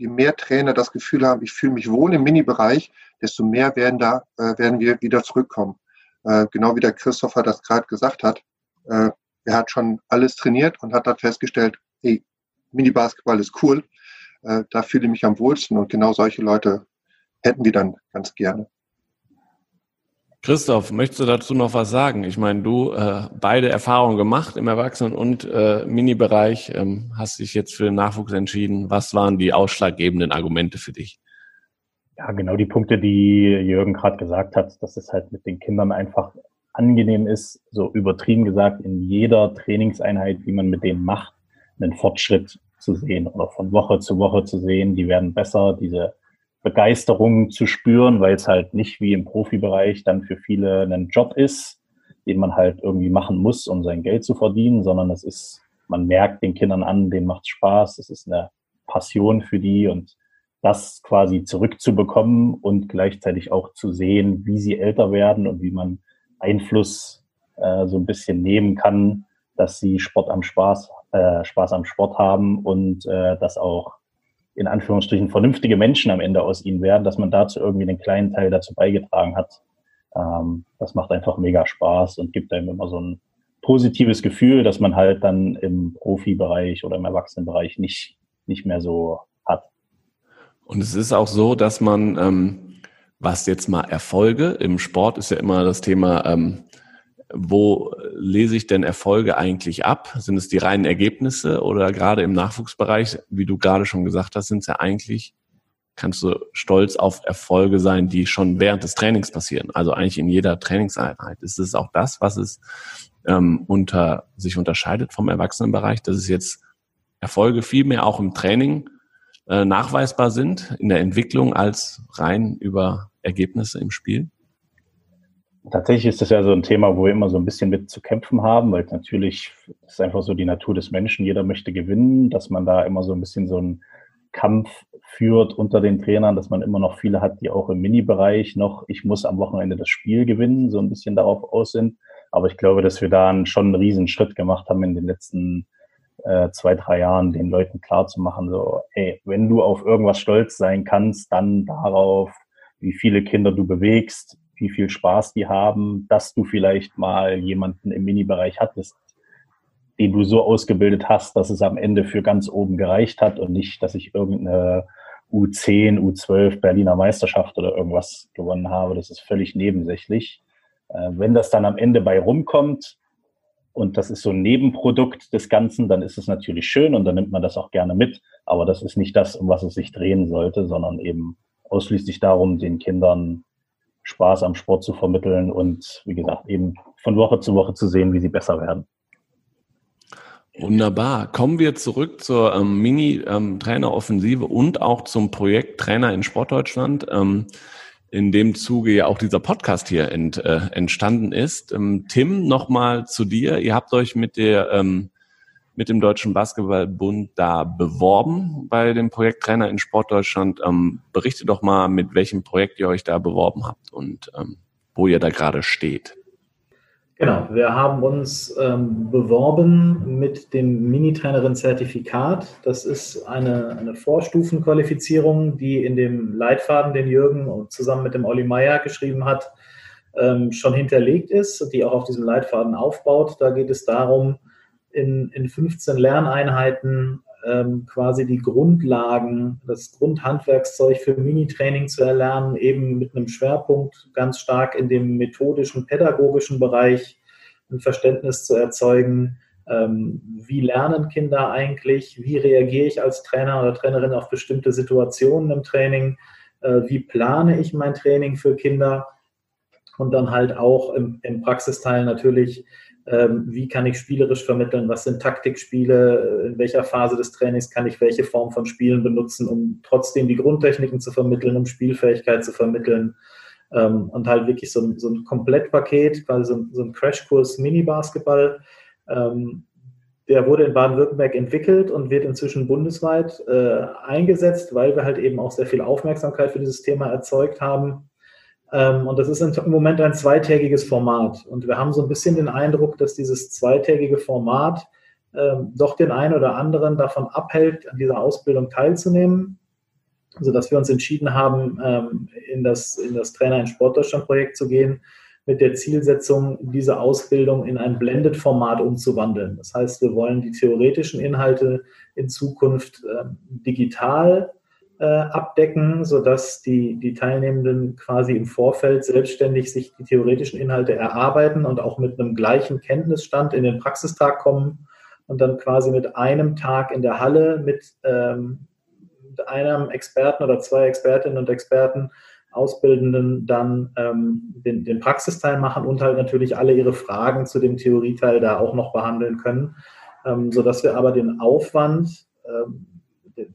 je mehr Trainer das Gefühl haben, ich fühle mich wohl im Mini-Bereich, desto mehr werden, da, äh, werden wir wieder zurückkommen. Äh, genau wie der Christopher das gerade gesagt hat. Äh, er hat schon alles trainiert und hat dann festgestellt, hey, Mini-Basketball ist cool, äh, da fühle ich mich am wohlsten und genau solche Leute hätten wir dann ganz gerne. Christoph, möchtest du dazu noch was sagen? Ich meine, du äh, beide Erfahrungen gemacht im Erwachsenen- und äh, Mini-Bereich, ähm, hast dich jetzt für den Nachwuchs entschieden. Was waren die ausschlaggebenden Argumente für dich? Ja, genau die Punkte, die Jürgen gerade gesagt hat, dass es halt mit den Kindern einfach angenehm ist, so übertrieben gesagt, in jeder Trainingseinheit, die man mit denen macht, einen Fortschritt zu sehen oder von Woche zu Woche zu sehen. Die werden besser, diese Begeisterung zu spüren, weil es halt nicht wie im Profibereich dann für viele ein Job ist, den man halt irgendwie machen muss, um sein Geld zu verdienen, sondern es ist, man merkt den Kindern an, denen macht Spaß, es ist eine Passion für die und das quasi zurückzubekommen und gleichzeitig auch zu sehen, wie sie älter werden und wie man Einfluss äh, so ein bisschen nehmen kann, dass sie Sport am Spaß, äh, Spaß am Sport haben und äh, dass auch in Anführungsstrichen vernünftige Menschen am Ende aus ihnen werden, dass man dazu irgendwie einen kleinen Teil dazu beigetragen hat. Ähm, das macht einfach mega Spaß und gibt einem immer so ein positives Gefühl, dass man halt dann im Profibereich oder im Erwachsenenbereich nicht, nicht mehr so hat. Und es ist auch so, dass man ähm, was jetzt mal Erfolge im Sport ist ja immer das Thema, ähm, wo lese ich denn Erfolge eigentlich ab? Sind es die reinen Ergebnisse oder gerade im Nachwuchsbereich, wie du gerade schon gesagt hast, sind es ja eigentlich, kannst du stolz auf Erfolge sein, die schon während des Trainings passieren. Also eigentlich in jeder Trainingseinheit. Ist es auch das, was es ähm, unter, sich unterscheidet vom Erwachsenenbereich, dass es jetzt Erfolge viel mehr auch im Training äh, nachweisbar sind in der Entwicklung als rein über Ergebnisse im Spiel? Tatsächlich ist das ja so ein Thema, wo wir immer so ein bisschen mit zu kämpfen haben, weil natürlich ist einfach so die Natur des Menschen. Jeder möchte gewinnen, dass man da immer so ein bisschen so einen Kampf führt unter den Trainern, dass man immer noch viele hat, die auch im Mini-Bereich noch, ich muss am Wochenende das Spiel gewinnen, so ein bisschen darauf aus sind. Aber ich glaube, dass wir da schon einen riesen Schritt gemacht haben in den letzten äh, zwei, drei Jahren, den Leuten klar zu machen, so, hey, wenn du auf irgendwas stolz sein kannst, dann darauf, wie viele Kinder du bewegst, wie viel Spaß die haben, dass du vielleicht mal jemanden im Mini-Bereich hattest, den du so ausgebildet hast, dass es am Ende für ganz oben gereicht hat und nicht, dass ich irgendeine U10, U12 Berliner Meisterschaft oder irgendwas gewonnen habe. Das ist völlig nebensächlich. Äh, wenn das dann am Ende bei rumkommt und das ist so ein Nebenprodukt des Ganzen, dann ist es natürlich schön und dann nimmt man das auch gerne mit. Aber das ist nicht das, um was es sich drehen sollte, sondern eben ausschließlich darum, den Kindern Spaß am Sport zu vermitteln und wie gesagt, eben von Woche zu Woche zu sehen, wie sie besser werden. Wunderbar. Kommen wir zurück zur ähm, Mini-Trainer-Offensive ähm, und auch zum Projekt Trainer in Sportdeutschland, ähm, in dem Zuge ja auch dieser Podcast hier ent, äh, entstanden ist. Ähm, Tim, nochmal zu dir. Ihr habt euch mit der ähm, mit dem Deutschen Basketballbund da beworben bei dem Projekt Trainer in Sportdeutschland. Ähm, berichtet doch mal, mit welchem Projekt ihr euch da beworben habt und ähm, wo ihr da gerade steht. Genau, wir haben uns ähm, beworben mit dem Mini-Trainerin-Zertifikat. Das ist eine, eine Vorstufenqualifizierung, die in dem Leitfaden, den Jürgen zusammen mit dem Olli Meier geschrieben hat, ähm, schon hinterlegt ist, die auch auf diesem Leitfaden aufbaut. Da geht es darum, in, in 15 Lerneinheiten ähm, quasi die Grundlagen, das Grundhandwerkszeug für Mini-Training zu erlernen, eben mit einem Schwerpunkt ganz stark in dem methodischen, pädagogischen Bereich, ein Verständnis zu erzeugen, ähm, wie lernen Kinder eigentlich, wie reagiere ich als Trainer oder Trainerin auf bestimmte Situationen im Training, äh, wie plane ich mein Training für Kinder? Und dann halt auch im, im Praxisteil natürlich, wie kann ich spielerisch vermitteln, was sind Taktikspiele, in welcher Phase des Trainings kann ich welche Form von Spielen benutzen, um trotzdem die Grundtechniken zu vermitteln, um Spielfähigkeit zu vermitteln? Ähm, und halt wirklich so ein, so ein Komplettpaket, quasi so ein, so ein Crashkurs Mini-Basketball. Ähm, der wurde in Baden-Württemberg entwickelt und wird inzwischen bundesweit äh, eingesetzt, weil wir halt eben auch sehr viel Aufmerksamkeit für dieses Thema erzeugt haben. ähm, und das ist im Moment ein zweitägiges Format. Und wir haben so ein bisschen den Eindruck, dass dieses zweitägige Format ähm, doch den einen oder anderen davon abhält, an dieser Ausbildung teilzunehmen, sodass wir uns entschieden haben, ähm, in das, in das Trainer in Sportdeutschland Projekt zu gehen, mit der Zielsetzung, diese Ausbildung in ein Blended-Format umzuwandeln. Das heißt, wir wollen die theoretischen Inhalte in Zukunft digital äh, abdecken, sodass die, die Teilnehmenden quasi im Vorfeld selbstständig sich die theoretischen Inhalte erarbeiten und auch mit einem gleichen Kenntnisstand in den Praxistag kommen und dann quasi mit einem Tag in der Halle mit ähm, einem Experten oder zwei Expertinnen und Experten Ausbildenden dann ähm, den, den Praxisteil machen und halt natürlich alle ihre Fragen zu dem Theorieteil da auch noch behandeln können, ähm, sodass wir aber den Aufwand ähm,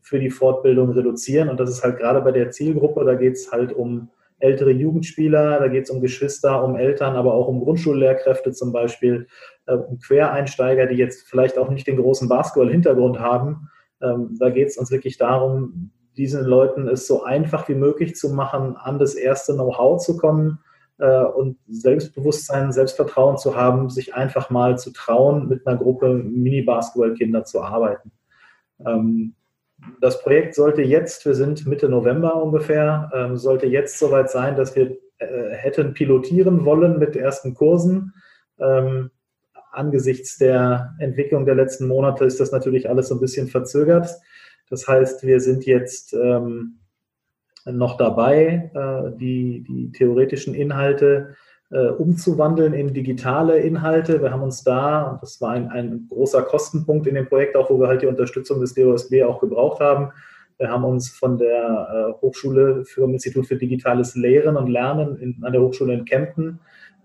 für die Fortbildung reduzieren. Und das ist halt gerade bei der Zielgruppe, da geht es halt um ältere Jugendspieler, da geht es um Geschwister, um Eltern, aber auch um Grundschullehrkräfte zum Beispiel, äh, um Quereinsteiger, die jetzt vielleicht auch nicht den großen Basketball-Hintergrund haben. Ähm, da geht es uns wirklich darum, diesen Leuten es so einfach wie möglich zu machen, an das erste Know-how zu kommen äh, und Selbstbewusstsein, Selbstvertrauen zu haben, sich einfach mal zu trauen, mit einer Gruppe Mini-Basketball-Kinder zu arbeiten. Ähm, das Projekt sollte jetzt, wir sind Mitte November ungefähr, ähm, sollte jetzt soweit sein, dass wir äh, hätten pilotieren wollen mit ersten Kursen. Ähm, angesichts der Entwicklung der letzten Monate ist das natürlich alles so ein bisschen verzögert. Das heißt, wir sind jetzt ähm, noch dabei, äh, die, die theoretischen Inhalte äh, umzuwandeln in digitale Inhalte. Wir haben uns da, das war ein, ein großer Kostenpunkt in dem Projekt, auch wo wir halt die Unterstützung des DOSB auch gebraucht haben. Wir haben uns von der äh, Hochschule für Institut für digitales Lehren und Lernen in, an der Hochschule in Kempten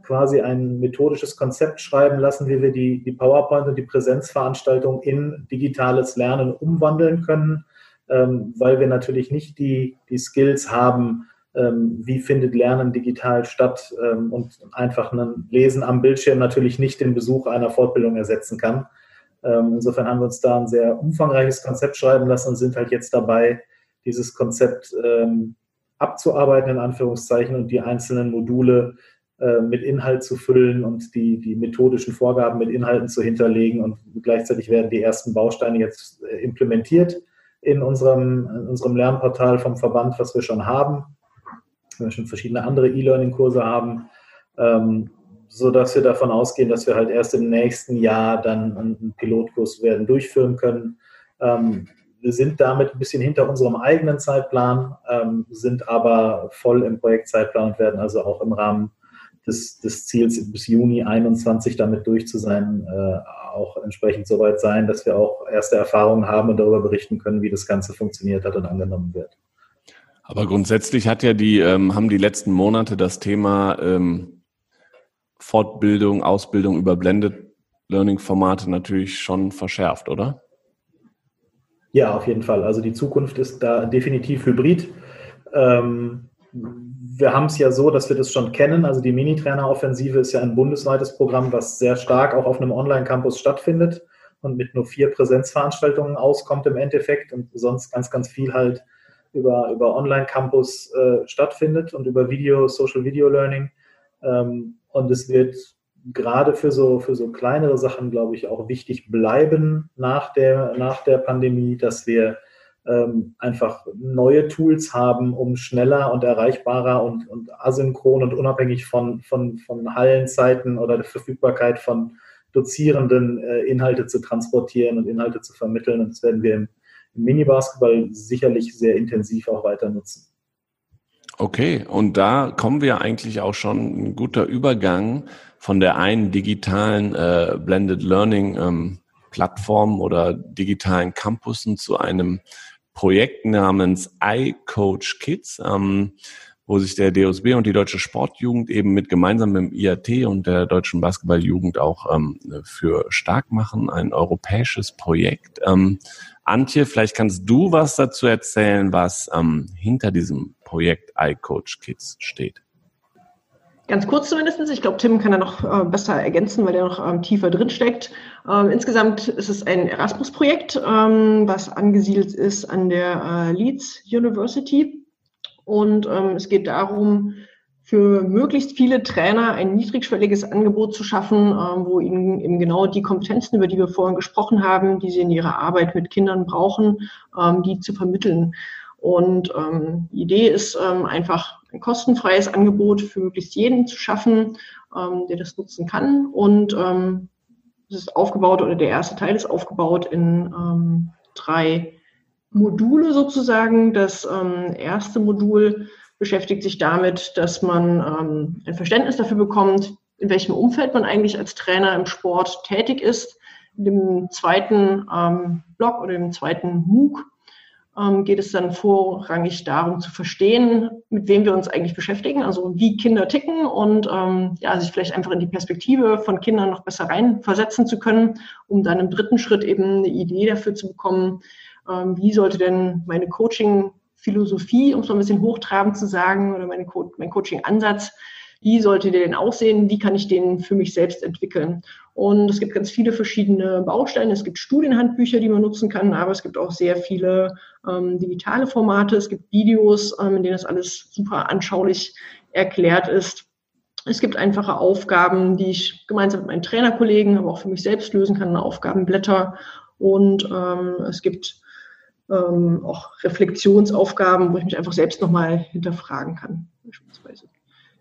quasi ein methodisches Konzept schreiben lassen, wie wir die, die PowerPoint und die Präsenzveranstaltung in digitales Lernen umwandeln können ähm, weil wir natürlich nicht die, die Skills haben, wie findet Lernen digital statt ähm, und einfach ein Lesen am Bildschirm natürlich nicht den Besuch einer Fortbildung ersetzen kann. Ähm, insofern haben wir uns da ein sehr umfangreiches Konzept schreiben lassen und sind halt jetzt dabei, dieses Konzept ähm, abzuarbeiten, in Anführungszeichen, und die einzelnen Module äh, mit Inhalt zu füllen und die, die methodischen Vorgaben mit Inhalten zu hinterlegen. Und gleichzeitig werden die ersten Bausteine jetzt äh, implementiert in unserem, in unserem Lernportal vom Verband, was wir schon haben. Wir schon verschiedene andere E-Learning-Kurse haben, ähm, so dass wir davon ausgehen, dass wir halt erst im nächsten Jahr dann einen Pilotkurs werden durchführen können. Ähm, wir sind damit ein bisschen hinter unserem eigenen Zeitplan, ähm, sind aber voll im Projektzeitplan und werden also auch im Rahmen des, des Ziels bis Juni 21 damit durch zu sein, äh, auch entsprechend soweit sein, dass wir auch erste Erfahrungen haben und darüber berichten können, wie das Ganze funktioniert hat und angenommen wird. Aber grundsätzlich hat ja die, ähm, haben die letzten Monate das Thema ähm, Fortbildung, Ausbildung über Blended Learning-Formate natürlich schon verschärft, oder? Ja, auf jeden Fall. Also die Zukunft ist da definitiv hybrid. Ähm, wir haben es ja so, dass wir das schon kennen. Also die Mini-Trainer-Offensive ist ja ein bundesweites Programm, was sehr stark auch auf einem Online-Campus stattfindet und mit nur vier Präsenzveranstaltungen auskommt im Endeffekt und sonst ganz, ganz viel halt über, über Online-Campus äh, stattfindet und über Video, Social Video Learning. Ähm, und es wird gerade für so, für so kleinere Sachen, glaube ich, auch wichtig bleiben nach der, nach der Pandemie, dass wir ähm, einfach neue Tools haben, um schneller und erreichbarer und, und asynchron und unabhängig von, von, von Hallenzeiten oder der Verfügbarkeit von Dozierenden äh, Inhalte zu transportieren und Inhalte zu vermitteln. Und das werden wir im, im Mini-Basketball sicherlich sehr intensiv auch weiter nutzen. Okay, und da kommen wir eigentlich auch schon ein guter Übergang von der einen digitalen äh, Blended Learning ähm, Plattform oder digitalen Campussen zu einem Projekt namens iCoach Kids, ähm, wo sich der DOSB und die Deutsche Sportjugend eben mit gemeinsam mit dem IAT und der Deutschen Basketballjugend auch ähm, für stark machen, ein europäisches Projekt. Antje, vielleicht kannst du was dazu erzählen, was ähm, hinter diesem Projekt iCoach Kids steht. Ganz kurz zumindest. Ich glaube, Tim kann da noch äh, besser ergänzen, weil der noch ähm, tiefer drin steckt. Ähm, insgesamt ist es ein Erasmus-Projekt, ähm, was angesiedelt ist an der äh, Leeds University. Und ähm, es geht darum, für möglichst viele Trainer ein niedrigschwelliges Angebot zu schaffen, ähm, wo ihnen eben genau die Kompetenzen, über die wir vorhin gesprochen haben, die sie in ihrer Arbeit mit Kindern brauchen, ähm, die zu vermitteln. Und ähm, die Idee ist ähm, einfach ein kostenfreies Angebot für möglichst jeden zu schaffen, ähm, der das nutzen kann. Und ähm, es ist aufgebaut oder der erste Teil ist aufgebaut in ähm, drei Module sozusagen. Das erste Modul beschäftigt sich damit, dass man ähm, ein Verständnis dafür bekommt, in welchem Umfeld man eigentlich als Trainer im Sport tätig ist. In dem zweiten ähm, Block oder im zweiten MOOC ähm, geht es dann vorrangig darum zu verstehen, mit wem wir uns eigentlich beschäftigen, also wie Kinder ticken und ähm, ja, sich vielleicht einfach in die Perspektive von Kindern noch besser reinversetzen zu können, um dann im dritten Schritt eben eine Idee dafür zu bekommen, ähm, wie sollte denn meine Coaching-Philosophie, um es mal ein bisschen hochtrabend zu sagen, oder meine Co mein Coaching-Ansatz, wie sollte der denn aussehen, wie kann ich den für mich selbst entwickeln. Und es gibt ganz viele verschiedene Bausteine. Es gibt Studienhandbücher, die man nutzen kann, aber es gibt auch sehr viele ähm, digitale Formate. Es gibt Videos, ähm, in denen das alles super anschaulich erklärt ist. Es gibt einfache Aufgaben, die ich gemeinsam mit meinen Trainerkollegen, aber auch für mich selbst lösen kann, Aufgabenblätter. Und ähm, es gibt ähm, auch Reflexionsaufgaben, wo ich mich einfach selbst nochmal hinterfragen kann, beispielsweise.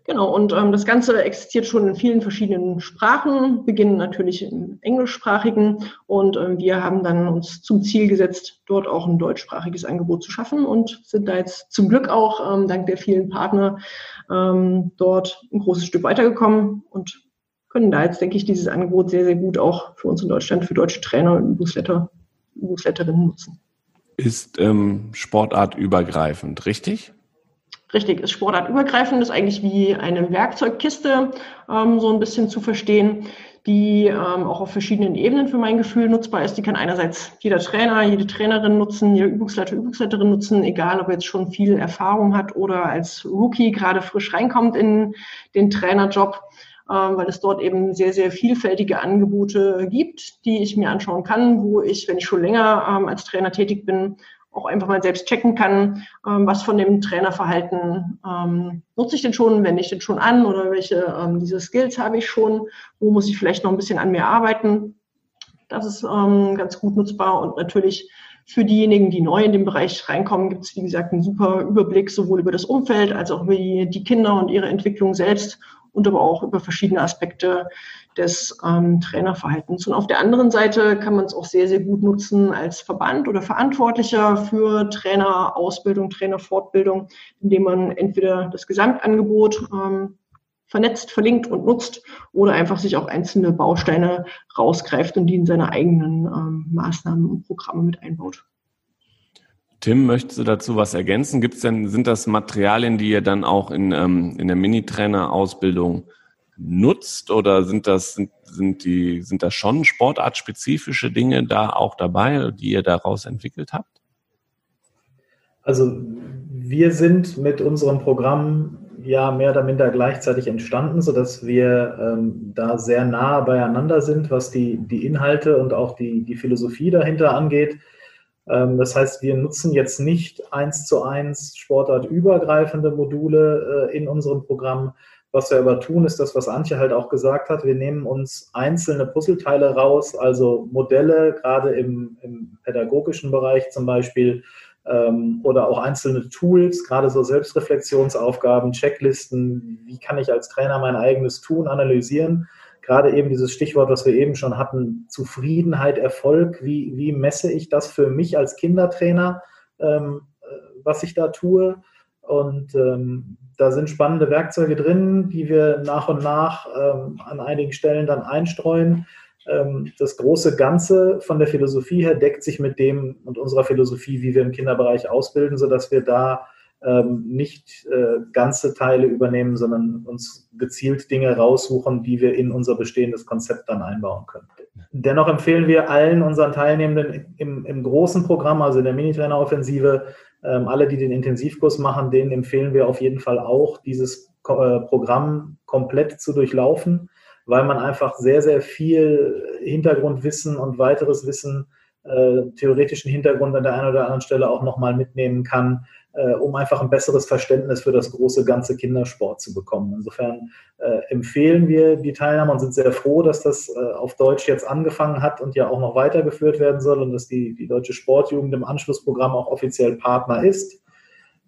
Genau, und ähm, das Ganze existiert schon in vielen verschiedenen Sprachen, beginnen natürlich im englischsprachigen und ähm, wir haben dann uns zum Ziel gesetzt, dort auch ein deutschsprachiges Angebot zu schaffen und sind da jetzt zum Glück auch ähm, dank der vielen Partner ähm, dort ein großes Stück weitergekommen und können da jetzt, denke ich, dieses Angebot sehr, sehr gut auch für uns in Deutschland, für deutsche Trainer und Übungsletter, Übungsletterinnen nutzen. Ist ähm, sportartübergreifend, richtig? Richtig, ist sportartübergreifend, ist eigentlich wie eine Werkzeugkiste ähm, so ein bisschen zu verstehen. die ähm, auch auf verschiedenen Ebenen für mein Gefühl nutzbar ist. Die kann einerseits jeder Trainer, jede Trainerin nutzen, jeder Übungsleiter, Übungsleiterin nutzen, egal ob er jetzt schon viel Erfahrung hat oder als Rookie gerade frisch reinkommt in den Trainerjob weil es dort eben sehr, sehr vielfältige Angebote gibt, die ich mir anschauen kann, wo ich, wenn ich schon länger ähm, als Trainer tätig bin, auch einfach mal selbst checken kann, ähm, was von dem Trainerverhalten ähm, nutze ich denn schon, wende ich denn schon an oder welche ähm, diese Skills habe ich schon, wo muss ich vielleicht noch ein bisschen an mir arbeiten. Das ist ähm, ganz gut nutzbar und natürlich für diejenigen, die neu in den Bereich reinkommen, gibt es, wie gesagt, einen super Überblick sowohl über das Umfeld als auch über die, die Kinder und ihre Entwicklung selbst und aber auch über verschiedene Aspekte des ähm, Trainerverhaltens. Und auf der anderen Seite kann man es auch sehr, sehr gut nutzen als Verband oder Verantwortlicher für Trainerausbildung, Trainerfortbildung, indem man entweder das Gesamtangebot ähm, vernetzt, verlinkt und nutzt oder einfach sich auch einzelne Bausteine rausgreift und die in seine eigenen ähm, Maßnahmen und Programme mit einbaut. Tim, möchtest du dazu was ergänzen? Gibt's denn, sind das Materialien, die ihr dann auch in, ähm, in der Minitrainer-Ausbildung nutzt oder sind das, sind, sind die, sind das schon sportartspezifische Dinge da auch dabei, die ihr daraus entwickelt habt? Also wir sind mit unserem Programm ja mehr oder minder gleichzeitig entstanden, sodass wir ähm, da sehr nah beieinander sind, was die, die Inhalte und auch die, die Philosophie dahinter angeht. Ähm, das heißt, wir nutzen jetzt nicht eins zu eins sportartübergreifende Module äh, in unserem Programm. Was wir aber tun, ist das, was Antje halt auch gesagt hat. Wir nehmen uns einzelne Puzzleteile raus, also Modelle, gerade im, im pädagogischen Bereich zum Beispiel, ähm, oder auch einzelne Tools, gerade so Selbstreflexionsaufgaben, Checklisten. Wie kann ich als Trainer mein eigenes Tun analysieren? Gerade eben dieses Stichwort, was wir eben schon hatten, Zufriedenheit, Erfolg, wie, wie messe ich das für mich als Kindertrainer, ähm, äh, was ich da tue? Und ähm, da sind spannende Werkzeuge drin, die wir nach und nach ähm, an einigen Stellen dann einstreuen. Ähm, das große Ganze von der Philosophie her deckt sich mit dem und unserer Philosophie, wie wir im Kinderbereich ausbilden, sodass wir da ähm, nicht äh, ganze Teile übernehmen, sondern uns gezielt Dinge raussuchen, die wir in unser bestehendes Konzept dann einbauen können. Dennoch empfehlen wir allen unseren Teilnehmenden im, im großen Programm, also in der Minitrainer-Offensive, ähm, alle, die den Intensivkurs machen, denen empfehlen wir auf jeden Fall auch, dieses äh, Programm komplett zu durchlaufen, weil man einfach sehr, sehr viel Hintergrundwissen und weiteres Wissen, äh, theoretischen Hintergrund an der einen oder anderen Stelle auch nochmal mitnehmen kann, äh, um einfach ein besseres Verständnis für das große ganze Kindersport zu bekommen. Insofern äh, empfehlen wir die Teilnahme und sind sehr froh, dass das äh, auf Deutsch jetzt angefangen hat und ja auch noch weitergeführt werden soll und dass die, die deutsche Sportjugend im Anschlussprogramm auch offiziell Partner ist.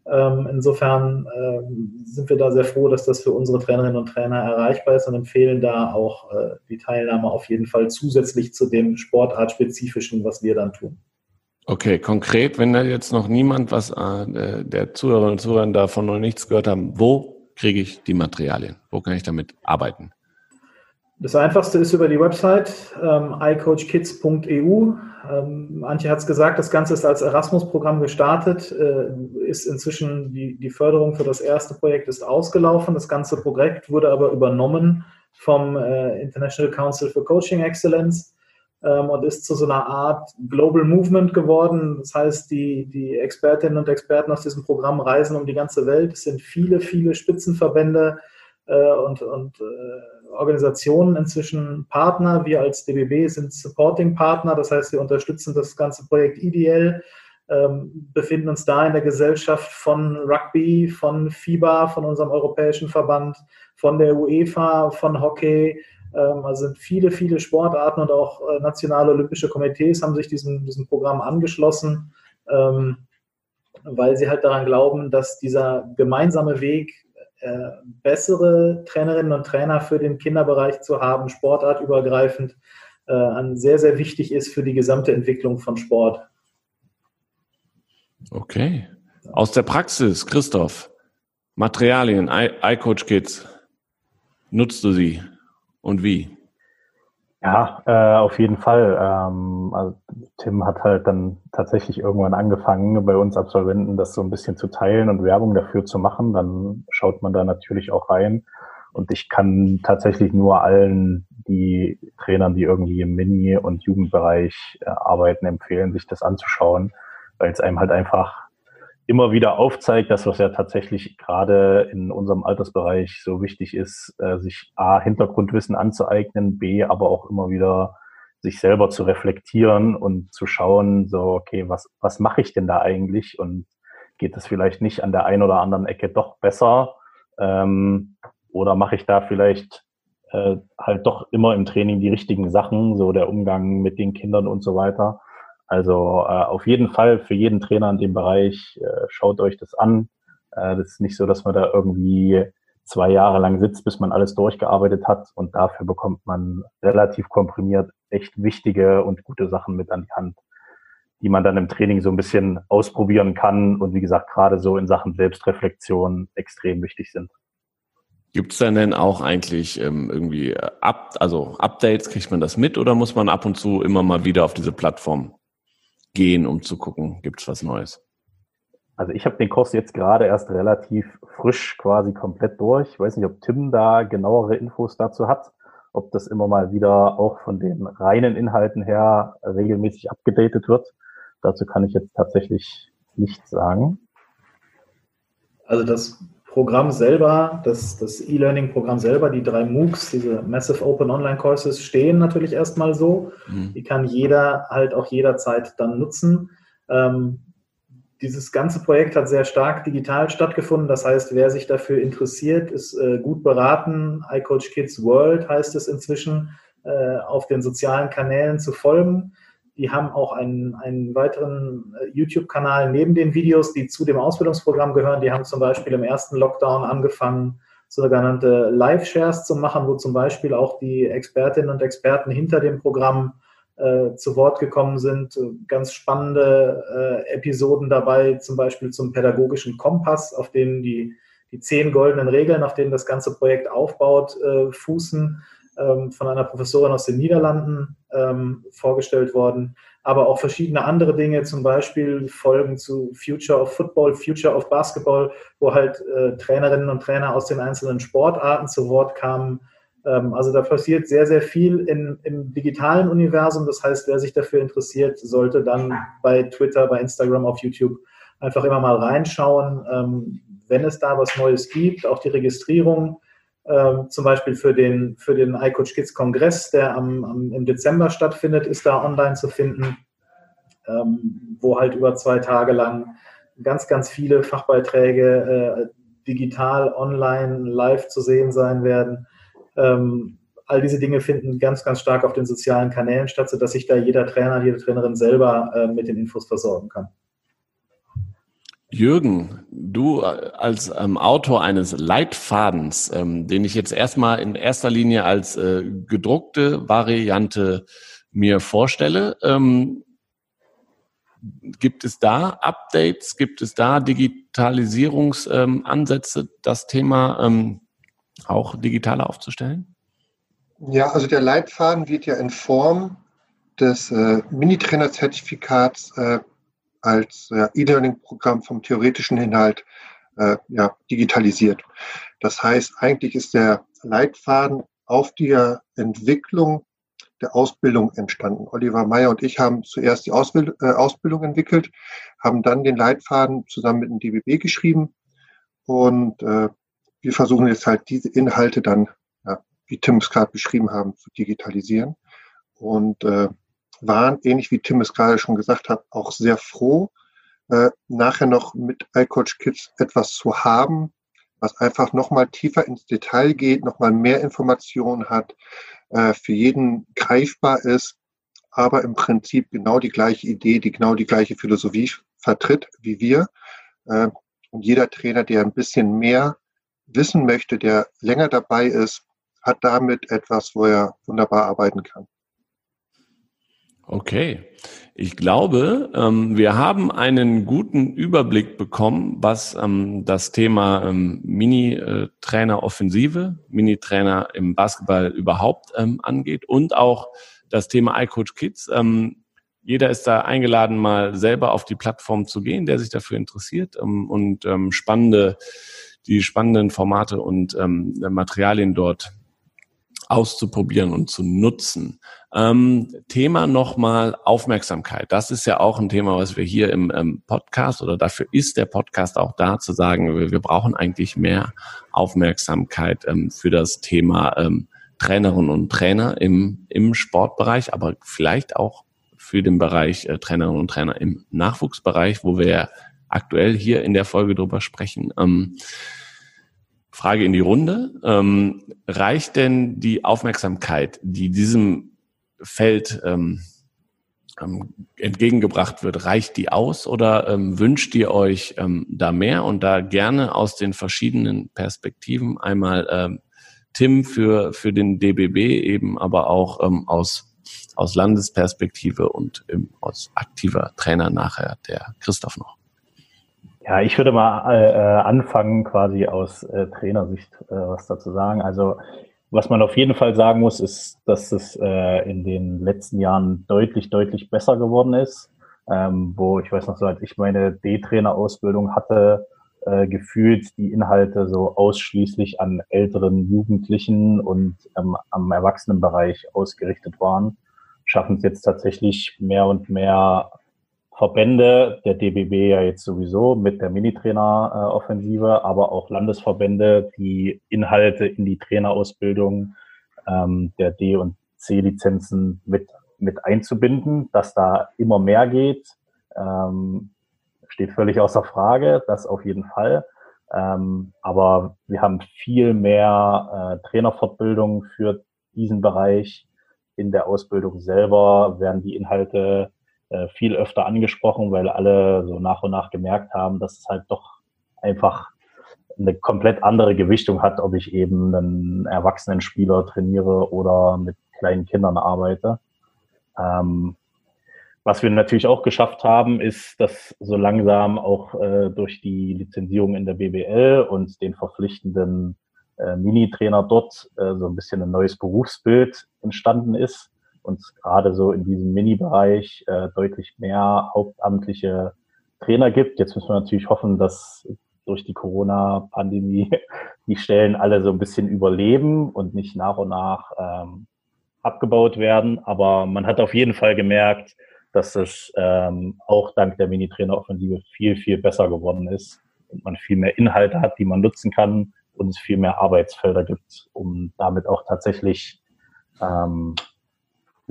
Ähm, insofern ähm, sind wir da sehr froh, dass das für unsere Trainerinnen und Trainer erreichbar ist und empfehlen da auch äh, die Teilnahme auf jeden Fall zusätzlich zu dem Sportartspezifischen, was wir dann tun. Okay, konkret, wenn da jetzt noch niemand was äh, der Zuhörerinnen und Zuhörer davon noch nichts gehört haben, wo kriege ich die Materialien? Wo kann ich damit arbeiten? Das einfachste ist über die Website ähm, icoachkids.eu. Ähm, Antje hat es gesagt, das Ganze ist als Erasmus-Programm gestartet, äh, ist inzwischen die, die Förderung für das erste Projekt ist ausgelaufen. Das ganze Projekt wurde aber übernommen vom äh, International Council for Coaching Excellence ähm, und ist zu so einer Art Global Movement geworden. Das heißt, die, die Expertinnen und Experten aus diesem Programm reisen um die ganze Welt. Es sind viele, viele Spitzenverbände äh, und, und äh, Organisationen inzwischen Partner. Wir als DBB sind Supporting-Partner, das heißt, wir unterstützen das ganze Projekt ideell. Ähm, befinden uns da in der Gesellschaft von Rugby, von FIBA, von unserem europäischen Verband, von der UEFA, von Hockey, also sind viele, viele Sportarten und auch äh, nationale olympische Komitees haben sich diesem, diesem Programm angeschlossen, ähm, weil sie halt daran glauben, dass dieser gemeinsame Weg, äh, bessere Trainerinnen und Trainer für den Kinderbereich zu haben, sportartübergreifend, äh, sehr, sehr wichtig ist für die gesamte Entwicklung von Sport. Okay. Aus der Praxis, Christoph, Materialien, iCoach Kids, nutzt du sie? Und wie? Ja, äh, auf jeden Fall. Ähm, also Tim hat halt dann tatsächlich irgendwann angefangen, bei uns Absolventen das so ein bisschen zu teilen und Werbung dafür zu machen. Dann schaut man da natürlich auch rein. Und ich kann tatsächlich nur allen die Trainern, die irgendwie im Mini- und Jugendbereich äh, arbeiten, empfehlen, sich das anzuschauen, weil es einem halt einfach immer wieder aufzeigt, dass was ja tatsächlich gerade in unserem Altersbereich so wichtig ist, äh, sich A, Hintergrundwissen anzueignen, B, aber auch immer wieder sich selber zu reflektieren und zu schauen, so, okay, was, was mache ich denn da eigentlich? Und geht es vielleicht nicht an der einen oder anderen Ecke doch besser? Ähm, oder mache ich da vielleicht äh, halt doch immer im Training die richtigen Sachen, so der Umgang mit den Kindern und so weiter? Also äh, auf jeden Fall für jeden Trainer in dem Bereich, äh, schaut euch das an. Äh, das ist nicht so, dass man da irgendwie zwei Jahre lang sitzt, bis man alles durchgearbeitet hat und dafür bekommt man relativ komprimiert echt wichtige und gute Sachen mit an die Hand, die man dann im Training so ein bisschen ausprobieren kann und wie gesagt gerade so in Sachen Selbstreflexion extrem wichtig sind. Gibt es denn auch eigentlich ähm, irgendwie Up, also Updates, kriegt man das mit oder muss man ab und zu immer mal wieder auf diese Plattform gehen, um zu gucken, gibt es was Neues? Also ich habe den Kurs jetzt gerade erst relativ frisch quasi komplett durch. Ich weiß nicht, ob Tim da genauere Infos dazu hat, ob das immer mal wieder auch von den reinen Inhalten her regelmäßig abgedatet wird. Dazu kann ich jetzt tatsächlich nichts sagen. Also das Programm selber, das, das E-Learning-Programm selber, die drei MOOCs, diese Massive Open Online Courses, stehen natürlich erstmal so. Mhm. Die kann jeder halt auch jederzeit dann nutzen. Ähm, dieses ganze Projekt hat sehr stark digital stattgefunden. Das heißt, wer sich dafür interessiert, ist äh, gut beraten. iCoach Kids World heißt es inzwischen, äh, auf den sozialen Kanälen zu folgen. Die haben auch einen, einen weiteren äh, YouTube-Kanal neben den Videos, die zu dem Ausbildungsprogramm gehören. Die haben zum Beispiel im ersten Lockdown angefangen, sogenannte Live-Shares zu machen, wo zum Beispiel auch die Expertinnen und Experten hinter dem Programm äh, zu Wort gekommen sind. Ganz spannende äh, Episoden dabei, zum Beispiel zum pädagogischen Kompass, auf denen die, die zehn goldenen Regeln, auf denen das ganze Projekt aufbaut, äh, fußen, von einer Professorin aus den Niederlanden ähm, vorgestellt worden. Aber auch verschiedene andere Dinge, zum Beispiel Folgen zu Future of Football, Future of Basketball, wo halt äh, Trainerinnen und Trainer aus den einzelnen Sportarten zu Wort kamen ähm, also da passiert sehr, sehr viel in, im digitalen Universum. Das heißt, wer sich dafür interessiert, sollte dann bei Twitter, bei Instagram, auf YouTube einfach immer mal reinschauen, ähm, wenn es da was Neues gibt. Auch die Registrierung, ähm, zum Beispiel für den, für den iCoach Kids Kongress, der am, am, im Dezember stattfindet, ist da online zu finden, wo halt über zwei Tage lang ganz, ganz viele Fachbeiträge äh, digital, online, live zu sehen sein werden. Ähm, all diese Dinge finden ganz, ganz stark auf den sozialen Kanälen statt, sodass sich da jeder Trainer, jede Trainerin selber äh, mit den Infos versorgen kann. Jürgen, du äh, als ähm, Autor eines Leitfadens, ähm, den ich jetzt erstmal in erster Linie als äh, gedruckte Variante mir vorstelle, ähm, gibt es da Updates, gibt es da Digitalisierungsansätze, ähm, das Thema ähm, auch digitaler aufzustellen? Ja, also der Leitfaden wird ja in Form des äh, Mini-Trainer-Zertifikats äh, als äh, E-Learning-Programm vom theoretischen Inhalt äh, ja, digitalisiert. Das heißt, eigentlich ist der Leitfaden auf der Entwicklung der Ausbildung entstanden. Oliver Meyer und ich haben zuerst die Ausbild äh, Ausbildung entwickelt, haben dann den Leitfaden zusammen mit dem DBB geschrieben und äh, wir versuchen jetzt halt diese Inhalte dann, ja, wie Tim es gerade beschrieben haben, zu digitalisieren und äh, waren, ähnlich wie Tim es gerade schon gesagt hat, auch sehr froh, äh, nachher noch mit iCoach Kids etwas zu haben, was einfach nochmal tiefer ins Detail geht, nochmal mehr Informationen hat, äh, für jeden greifbar ist, aber im Prinzip genau die gleiche Idee, die genau die gleiche Philosophie vertritt wie wir. Äh, und jeder Trainer, der ein bisschen mehr wissen möchte, der länger dabei ist, hat damit etwas, wo er wunderbar arbeiten kann. Okay. Ich glaube, ähm, wir haben einen guten Überblick bekommen, was ähm, das Thema ähm, Mini-Trainer-Offensive, Mini-Trainer im Basketball überhaupt angeht und auch das Thema iCoach Kids. Jeder ist da eingeladen, mal selber auf die Plattform zu gehen, der sich dafür interessiert und spannende die spannenden Formate und Materialien dort auszuprobieren und zu nutzen. Ähm, Thema nochmal Aufmerksamkeit. Das ist ja auch ein Thema, was wir hier im ähm, Podcast oder dafür ist der Podcast auch da zu sagen, wir, wir brauchen eigentlich mehr Aufmerksamkeit ähm, für das Thema ähm, Trainerinnen und Trainer im, im Sportbereich, aber vielleicht auch für den Bereich äh, Trainerinnen und Trainer im Nachwuchsbereich, wo wir aktuell hier in der Folge drüber sprechen. Ähm, Frage in die Runde. Ähm, reicht denn die Aufmerksamkeit, die diesem Feld ähm, ähm, entgegengebracht wird, reicht die aus oder ähm, wünscht ihr euch ähm, da mehr und da gerne aus den verschiedenen Perspektiven einmal ähm, Tim für, für den DBB eben, aber auch ähm, aus, aus Landesperspektive und aus aktiver Trainer nachher der Christoph noch? Ja, ich würde mal äh, äh, anfangen, quasi aus äh, Trainersicht äh, was dazu sagen. Also was man auf jeden Fall sagen muss, ist, dass es äh, in den letzten Jahren deutlich, deutlich besser geworden ist. Ähm, wo ich weiß noch so, als ich meine D-Trainer-Ausbildung hatte, äh, gefühlt die Inhalte so ausschließlich an älteren Jugendlichen und ähm, am Erwachsenenbereich ausgerichtet waren, schaffen es jetzt tatsächlich mehr und mehr Verbände, der DBB ja jetzt sowieso mit der Minitrainer-Offensive, aber auch Landesverbände, die Inhalte in die Trainerausbildung ähm, der D- und C-Lizenzen mit, mit einzubinden, dass da immer mehr geht, ähm, steht völlig außer Frage, das auf jeden Fall. Ähm, aber wir haben viel mehr äh, Trainerfortbildung für diesen Bereich. In der Ausbildung selber werden die Inhalte äh, viel öfter angesprochen, weil alle so nach und nach gemerkt haben, dass es halt doch einfach eine komplett andere Gewichtung hat, ob ich eben einen erwachsenen Spieler trainiere oder mit kleinen Kindern arbeite. Ähm, was wir natürlich auch geschafft haben, ist, dass so langsam auch äh, durch die Lizenzierung in der BBL und den verpflichtenden äh, Mini-Trainer dort äh, so ein bisschen ein neues Berufsbild entstanden ist und gerade so in diesem Mini-Bereich äh, deutlich mehr hauptamtliche Trainer gibt. Jetzt müssen wir natürlich hoffen, dass durch die Corona-Pandemie die Stellen alle so ein bisschen überleben und nicht nach und nach ähm, abgebaut werden. Aber man hat auf jeden Fall gemerkt, dass es ähm, auch dank der Mini-Trainer-Offensive viel, viel besser geworden ist und man viel mehr Inhalte hat, die man nutzen kann und es viel mehr Arbeitsfelder gibt, um damit auch tatsächlich ähm,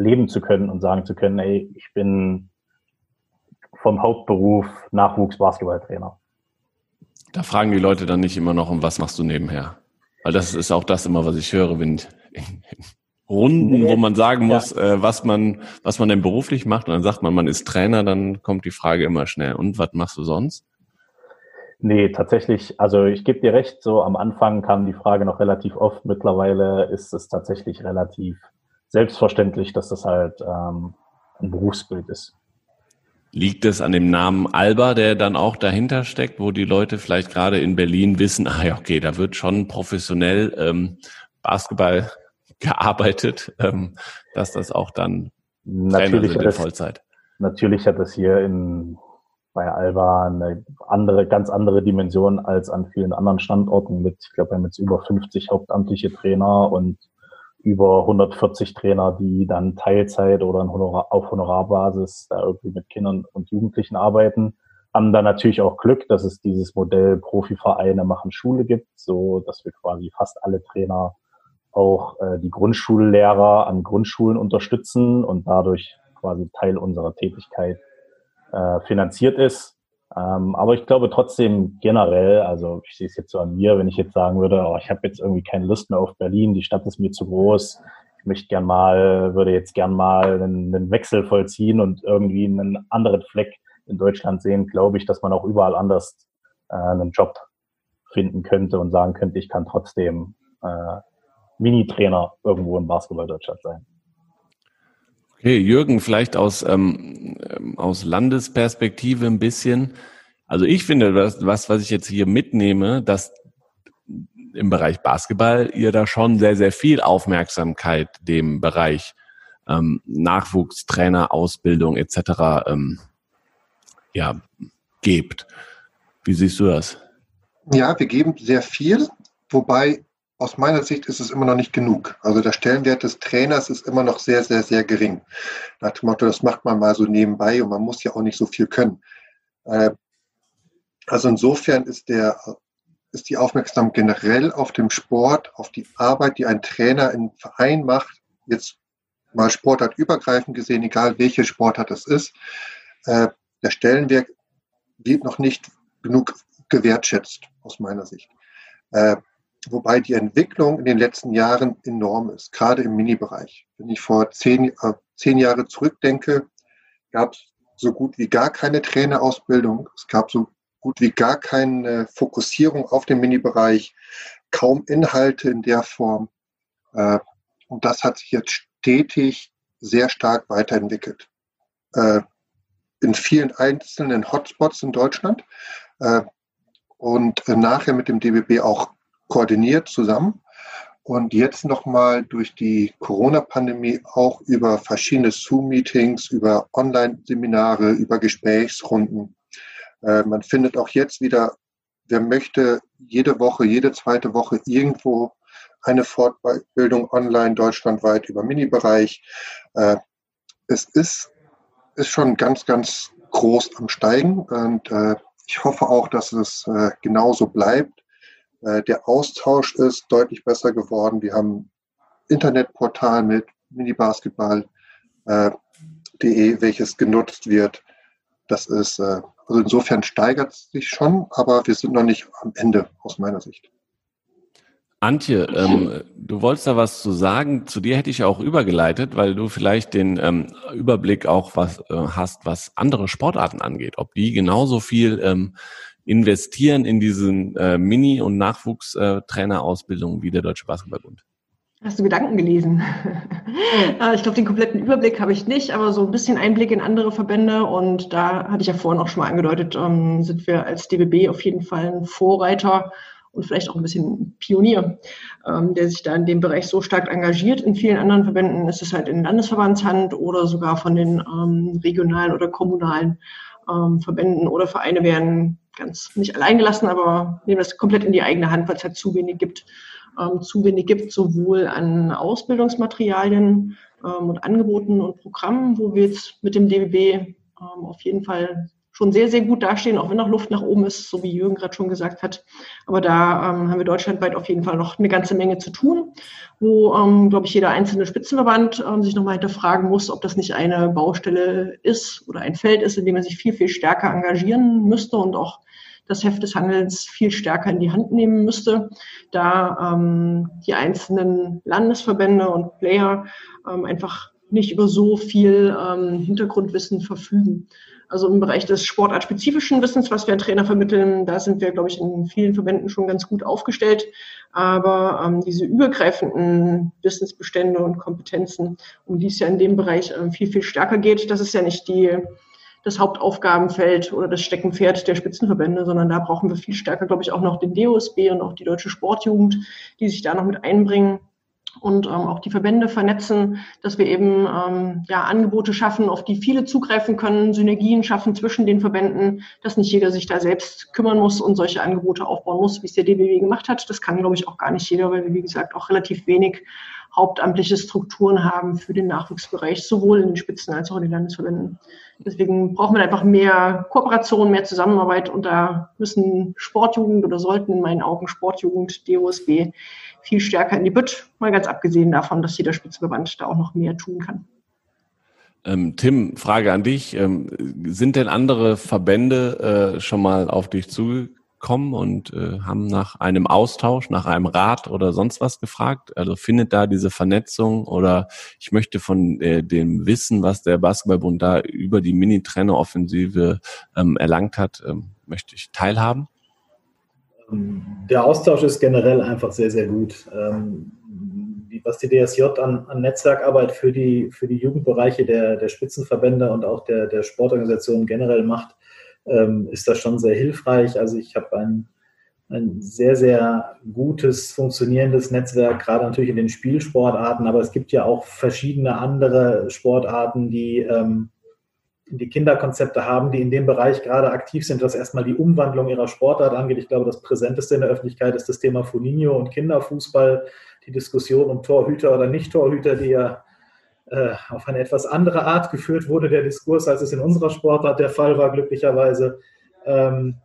leben zu können und sagen zu können, ey, ich bin vom Hauptberuf Nachwuchs-Basketballtrainer. Da fragen die Leute dann nicht immer noch, um was machst du nebenher? Weil das ist auch das immer, was ich höre, wenn in, Runden, wo man sagen muss, ja. äh, was man, was man denn beruflich macht, und dann sagt man, man ist Trainer, dann kommt die Frage immer schnell. Und was machst du sonst? Nee, tatsächlich, also ich gebe dir recht, so am Anfang kam die Frage noch relativ oft. Mittlerweile ist es tatsächlich relativ selbstverständlich, dass das halt ähm, ein Berufsbild ist. Liegt es an dem Namen Alba, der dann auch dahinter steckt, wo die Leute vielleicht gerade in Berlin wissen, ah ja, okay, da wird schon professionell ähm, Basketball gearbeitet, ähm, dass das auch dann natürlich sind in Vollzeit. Natürlich hat das hier in bei Alba eine andere, ganz andere Dimension als an vielen anderen Standorten mit, ich glaube, wir haben jetzt über 50 hauptamtliche Trainer und über 140 Trainer, die dann Teilzeit oder auf Honorarbasis da irgendwie mit Kindern und Jugendlichen arbeiten, haben dann natürlich auch Glück, dass es dieses Modell Profivereine machen Schule gibt, so dass wir quasi fast alle Trainer auch äh, die Grundschullehrer an Grundschulen unterstützen und dadurch quasi Teil unserer Tätigkeit äh, finanziert ist. Ähm, aber ich glaube trotzdem generell, also ich sehe es jetzt so an mir, wenn ich jetzt sagen würde, oh, ich habe jetzt irgendwie keine Lust mehr auf Berlin, die Stadt ist mir zu groß, ich möchte gern mal, würde jetzt gern mal einen, einen Wechsel vollziehen und irgendwie einen anderen Fleck in Deutschland sehen, glaube ich, dass man auch überall anders äh, einen Job finden könnte und sagen könnte, ich kann trotzdem äh, Mini-Trainer irgendwo in Basketball Deutschland sein. Okay, Jürgen, vielleicht aus, ähm, ähm, aus Landesperspektive ein bisschen. Also ich finde, was, was, was ich jetzt hier mitnehme, dass im Bereich Basketball ihr da schon sehr, sehr viel Aufmerksamkeit dem Bereich ähm, Nachwuchstrainer, Ausbildung etc. Ähm, ja, gebt. Wie siehst du das? Ja, wir geben sehr viel, wobei aus meiner Sicht ist es immer noch nicht genug. Also der Stellenwert des Trainers ist immer noch sehr, sehr, sehr gering. Nach dem Motto, das macht man mal so nebenbei und man muss ja auch nicht so viel können. Äh, also insofern ist der, ist die Aufmerksamkeit generell auf dem Sport, auf die Arbeit, die ein Trainer im Verein macht, jetzt mal sportartübergreifend gesehen, egal welche Sportart es ist, äh, der Stellenwert wird noch nicht genug gewertschätzt, aus meiner Sicht. Äh, wobei die Entwicklung in den letzten Jahren enorm ist, gerade im Mini-Bereich. Wenn ich vor zehn, äh, zehn Jahre zurückdenke, gab es so gut wie gar keine Trainerausbildung. Es gab so gut wie gar keine Fokussierung auf den Mini-Bereich, kaum Inhalte in der Form. Äh, und das hat sich jetzt stetig sehr stark weiterentwickelt. Äh, in vielen einzelnen Hotspots in Deutschland äh, und nachher mit dem DBB auch koordiniert zusammen und jetzt nochmal durch die Corona-Pandemie auch über verschiedene Zoom-Meetings, über Online-Seminare, über Gesprächsrunden. Äh, man findet auch jetzt wieder, wer möchte, jede Woche, jede zweite Woche irgendwo eine Fortbildung online deutschlandweit über Mini-Bereich. Äh, es ist, ist schon ganz, ganz groß am Steigen und äh, ich hoffe auch, dass es genauso bleibt. Äh, der Austausch ist deutlich besser geworden. Wir haben Internetportal mit Minibasketball.de, äh, welches genutzt wird. Das ist, äh, also insofern steigert es sich schon, aber wir sind noch nicht am Ende aus meiner Sicht. Antje, ähm, du wolltest da was zu sagen. Zu dir hätte ich auch übergeleitet, weil du vielleicht den ähm, Überblick auch was äh, hast, was andere Sportarten angeht. Ob die genauso viel ähm, investieren in diesen äh, Mini- und Nachwuchstrainerausbildung äh, wie der Deutsche Basketballbund? Hast du Gedanken gelesen? Äh, ich glaube, den kompletten Überblick habe ich nicht, aber so ein bisschen Einblick in andere Verbände. Und da hatte ich ja vorhin auch schon mal angedeutet, ähm, sind wir als DBB auf jeden Fall ein Vorreiter und vielleicht auch ein bisschen Pionier, ähm, der sich da in dem Bereich so stark engagiert. In vielen anderen Verbänden ist es halt in Landesverbandshand oder sogar von den ähm, regionalen oder kommunalen ähm, Verbänden oder Vereine werden ganz nicht allein gelassen, aber nehmen das komplett in die eigene Hand, weil es halt zu wenig gibt. Ähm, zu wenig gibt, sowohl an Ausbildungsmaterialien ähm, und Angeboten und Programmen, wo wir jetzt mit dem DBB ähm, auf jeden Fall schon sehr, sehr gut dastehen, auch wenn noch Luft nach oben ist, so wie Jürgen gerade schon gesagt hat. Aber da ähm, haben wir deutschlandweit auf jeden Fall noch eine ganze Menge zu tun, wo, ähm, glaube ich, jeder einzelne Spitzenverband ähm, sich nochmal hinterfragen muss, ob das nicht eine Baustelle ist oder ein Feld ist, in dem man sich viel, viel stärker engagieren müsste und auch das Heft des Handelns viel stärker in die Hand nehmen müsste, da ähm, die einzelnen Landesverbände und Player ähm, einfach nicht über so viel ähm, Hintergrundwissen verfügen. Also im Bereich des sportartspezifischen Wissens, was wir an Trainer vermitteln, da sind wir, glaube ich, in vielen Verbänden schon ganz gut aufgestellt. Aber ähm, diese übergreifenden Wissensbestände und Kompetenzen, um die es ja in dem Bereich ähm, viel, viel stärker geht, das ist ja nicht die, das Hauptaufgabenfeld oder das Steckenpferd der Spitzenverbände, sondern da brauchen wir viel stärker, glaube ich, auch noch den DOSB und auch die deutsche Sportjugend, die sich da noch mit einbringen und ähm, auch die Verbände vernetzen, dass wir eben ähm, ja, Angebote schaffen, auf die viele zugreifen können, Synergien schaffen zwischen den Verbänden, dass nicht jeder sich da selbst kümmern muss und solche Angebote aufbauen muss, wie es der DBW gemacht hat. Das kann, glaube ich, auch gar nicht jeder, weil wir, wie gesagt, auch relativ wenig hauptamtliche Strukturen haben für den Nachwuchsbereich, sowohl in den Spitzen als auch in den Landesverbänden. Deswegen brauchen wir einfach mehr Kooperation, mehr Zusammenarbeit und da müssen Sportjugend oder sollten in meinen Augen Sportjugend, DOSB viel stärker in die Bütt, mal ganz abgesehen davon, dass jeder Spitzenverband da auch noch mehr tun kann. Ähm, Tim, Frage an dich. Ähm, sind denn andere Verbände äh, schon mal auf dich zugekommen und äh, haben nach einem Austausch, nach einem Rat oder sonst was gefragt? Also findet da diese Vernetzung oder ich möchte von äh, dem Wissen, was der Basketballbund da über die Mini-Trainer-Offensive ähm, erlangt hat, ähm, möchte ich teilhaben? Der Austausch ist generell einfach sehr, sehr gut. Ähm, was die DSJ an, an, Netzwerkarbeit für die, für die Jugendbereiche der, der Spitzenverbände und auch der, der Sportorganisationen generell macht, ähm, ist das schon sehr hilfreich. Also ich habe ein, ein sehr, sehr gutes, funktionierendes Netzwerk, gerade natürlich in den Spielsportarten, aber es gibt ja auch verschiedene andere Sportarten, die ähm, die Kinderkonzepte haben, die in dem Bereich gerade aktiv sind, was erstmal die Umwandlung ihrer Sportart angeht. Ich glaube, das Präsenteste in der Öffentlichkeit ist das Thema Funinho und Kinderfußball, die Diskussion um Torhüter oder Nicht-Torhüter, die ja äh, auf eine etwas andere Art geführt wurde, der Diskurs, als es in unserer Sportart der Fall war, glücklicherweise. Ähm,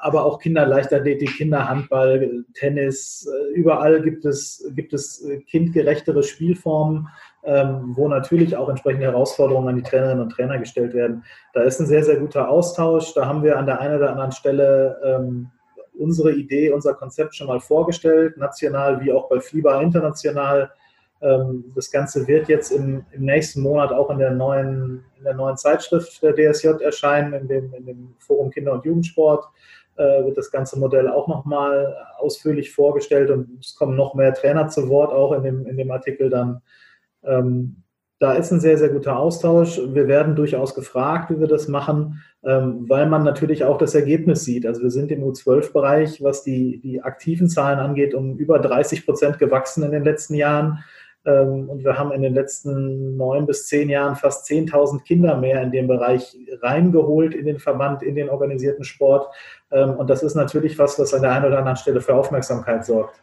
aber auch Kinderleichtathletik, Kinderhandball, Tennis, äh, überall gibt es, gibt es kindgerechtere Spielformen, ähm, wo natürlich auch entsprechende Herausforderungen an die Trainerinnen und Trainer gestellt werden. Da ist ein sehr, sehr guter Austausch. Da haben wir an der einen oder anderen Stelle ähm, unsere Idee, unser Konzept schon mal vorgestellt, national wie auch bei FIBA international. Ähm, das Ganze wird jetzt im, nächsten Monat auch in der neuen, in der neuen Zeitschrift der DSJ erscheinen, in dem, in dem Forum Kinder- und Jugendsport äh, wird das ganze Modell auch nochmal ausführlich vorgestellt und es kommen noch mehr Trainer zu Wort, auch in dem, in dem Artikel dann. Ähm, da ist ein sehr, sehr guter Austausch. Wir werden durchaus gefragt, wie wir das machen, ähm, weil man natürlich auch das Ergebnis sieht. Also wir sind im U12-Bereich, was die, die aktiven Zahlen angeht, um über 30 Prozent gewachsen in den letzten Jahren. Ähm, und wir haben in den letzten neun bis zehn Jahren fast 10.000 Kinder mehr in dem Bereich reingeholt in den Verband, in den organisierten Sport. Ähm, und das ist natürlich was, was an der einen oder anderen Stelle für Aufmerksamkeit sorgt.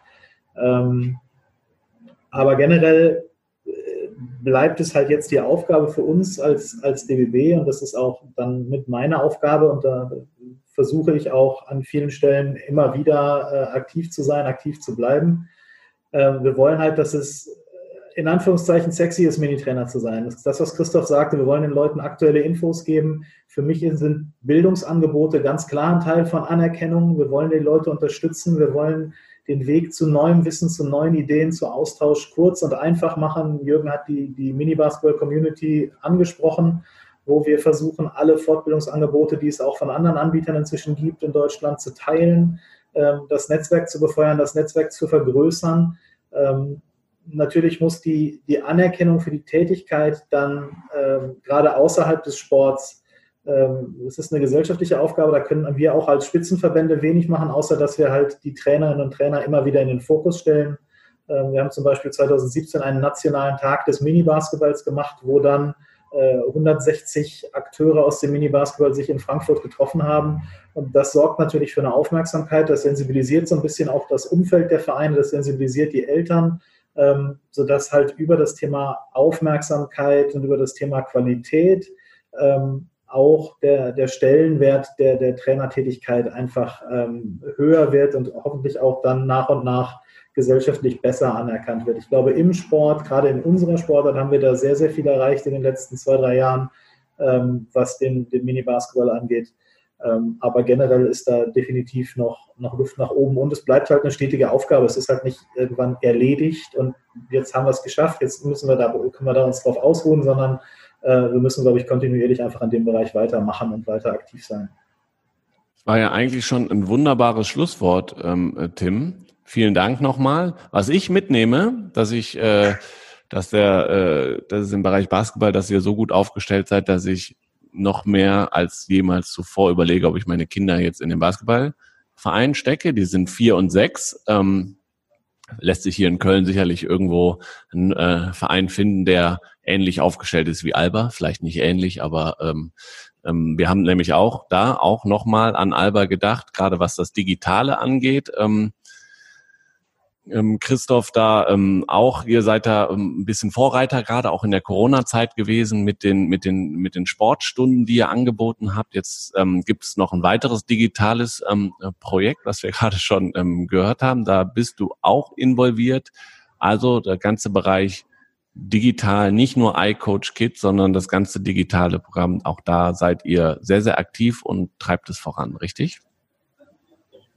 Aber generell bleibt es halt jetzt die Aufgabe für uns als, als DBB und das ist auch dann mit meiner Aufgabe und da versuche ich auch an vielen Stellen immer wieder äh, aktiv zu sein, aktiv zu bleiben. Äh, wir wollen halt, dass es in Anführungszeichen sexy ist, Minitrainer zu sein. Das ist das, was Christoph sagte. Wir wollen den Leuten aktuelle Infos geben. Für mich sind Bildungsangebote ganz klar ein Teil von Anerkennung. Wir wollen die Leute unterstützen. Wir wollen den Weg zu neuem Wissen, zu neuen Ideen, zu Austausch kurz und einfach machen. Jürgen hat die, die Mini-Basketball-Community angesprochen, wo wir versuchen, alle Fortbildungsangebote, die es auch von anderen Anbietern inzwischen gibt in Deutschland, zu teilen, ähm, das Netzwerk zu befeuern, das Netzwerk zu vergrößern. Ähm, natürlich muss die, die Anerkennung für die Tätigkeit dann ähm, gerade außerhalb des Sports es ist eine gesellschaftliche Aufgabe, da können wir auch als Spitzenverbände wenig machen, außer dass wir halt die Trainerinnen und Trainer immer wieder in den Fokus stellen. Ähm, wir haben zum Beispiel 2017 einen nationalen Tag des Mini-Basketballs gemacht, wo dann 160 äh, Akteure aus dem Mini-Basketball sich in Frankfurt getroffen haben. Und das sorgt natürlich für eine Aufmerksamkeit, das sensibilisiert so ein bisschen auch das Umfeld der Vereine, das sensibilisiert die Eltern, ähm, sodass halt über das Thema Aufmerksamkeit und über das Thema Qualität auch der, der Stellenwert der, der Trainertätigkeit einfach ähm, höher wird und hoffentlich auch dann nach und nach gesellschaftlich besser anerkannt wird. Ich glaube, im Sport, gerade in unserer Sportart, haben wir da sehr, sehr viel erreicht in den letzten zwei, drei Jahren, ähm, was den, den Mini-Basketball angeht. Ähm, aber generell ist da definitiv noch, noch Luft nach oben und es bleibt halt eine stetige Aufgabe. Es ist halt nicht irgendwann erledigt und jetzt haben wir es geschafft, jetzt müssen wir da, können wir da uns drauf ausruhen, sondern wir müssen, glaube ich, kontinuierlich einfach an dem Bereich weitermachen und weiter aktiv sein. War ja eigentlich schon ein wunderbares Schlusswort, ähm, äh, Tim. Vielen Dank nochmal. Was ich mitnehme, dass ich, äh, dass der, äh, dass es im Bereich Basketball, dass ihr so gut aufgestellt seid, dass ich noch mehr als jemals zuvor überlege, ob ich meine Kinder jetzt in den Basketballverein stecke. Die sind vier und sechs. Ähm, lässt sich hier in Köln sicherlich irgendwo ein äh, Verein finden, der ähnlich aufgestellt ist wie Alba. Vielleicht nicht ähnlich, aber ähm, ähm, wir haben nämlich auch da auch nochmal an Alba gedacht, gerade was das Digitale angeht. Ähm, ähm, Christoph, da ähm, auch, ihr seid da ähm, ein bisschen Vorreiter, gerade auch in der Corona-Zeit gewesen mit den, mit, den, mit den Sportstunden, die ihr angeboten habt. Jetzt ähm, gibt es noch ein weiteres digitales ähm, Projekt, was wir gerade schon ähm, gehört haben. Da bist du auch involviert. Also der ganze Bereich digital, nicht nur iCoach Kids, sondern das ganze digitale Programm. Auch da seid ihr sehr, sehr aktiv und treibt es voran, richtig?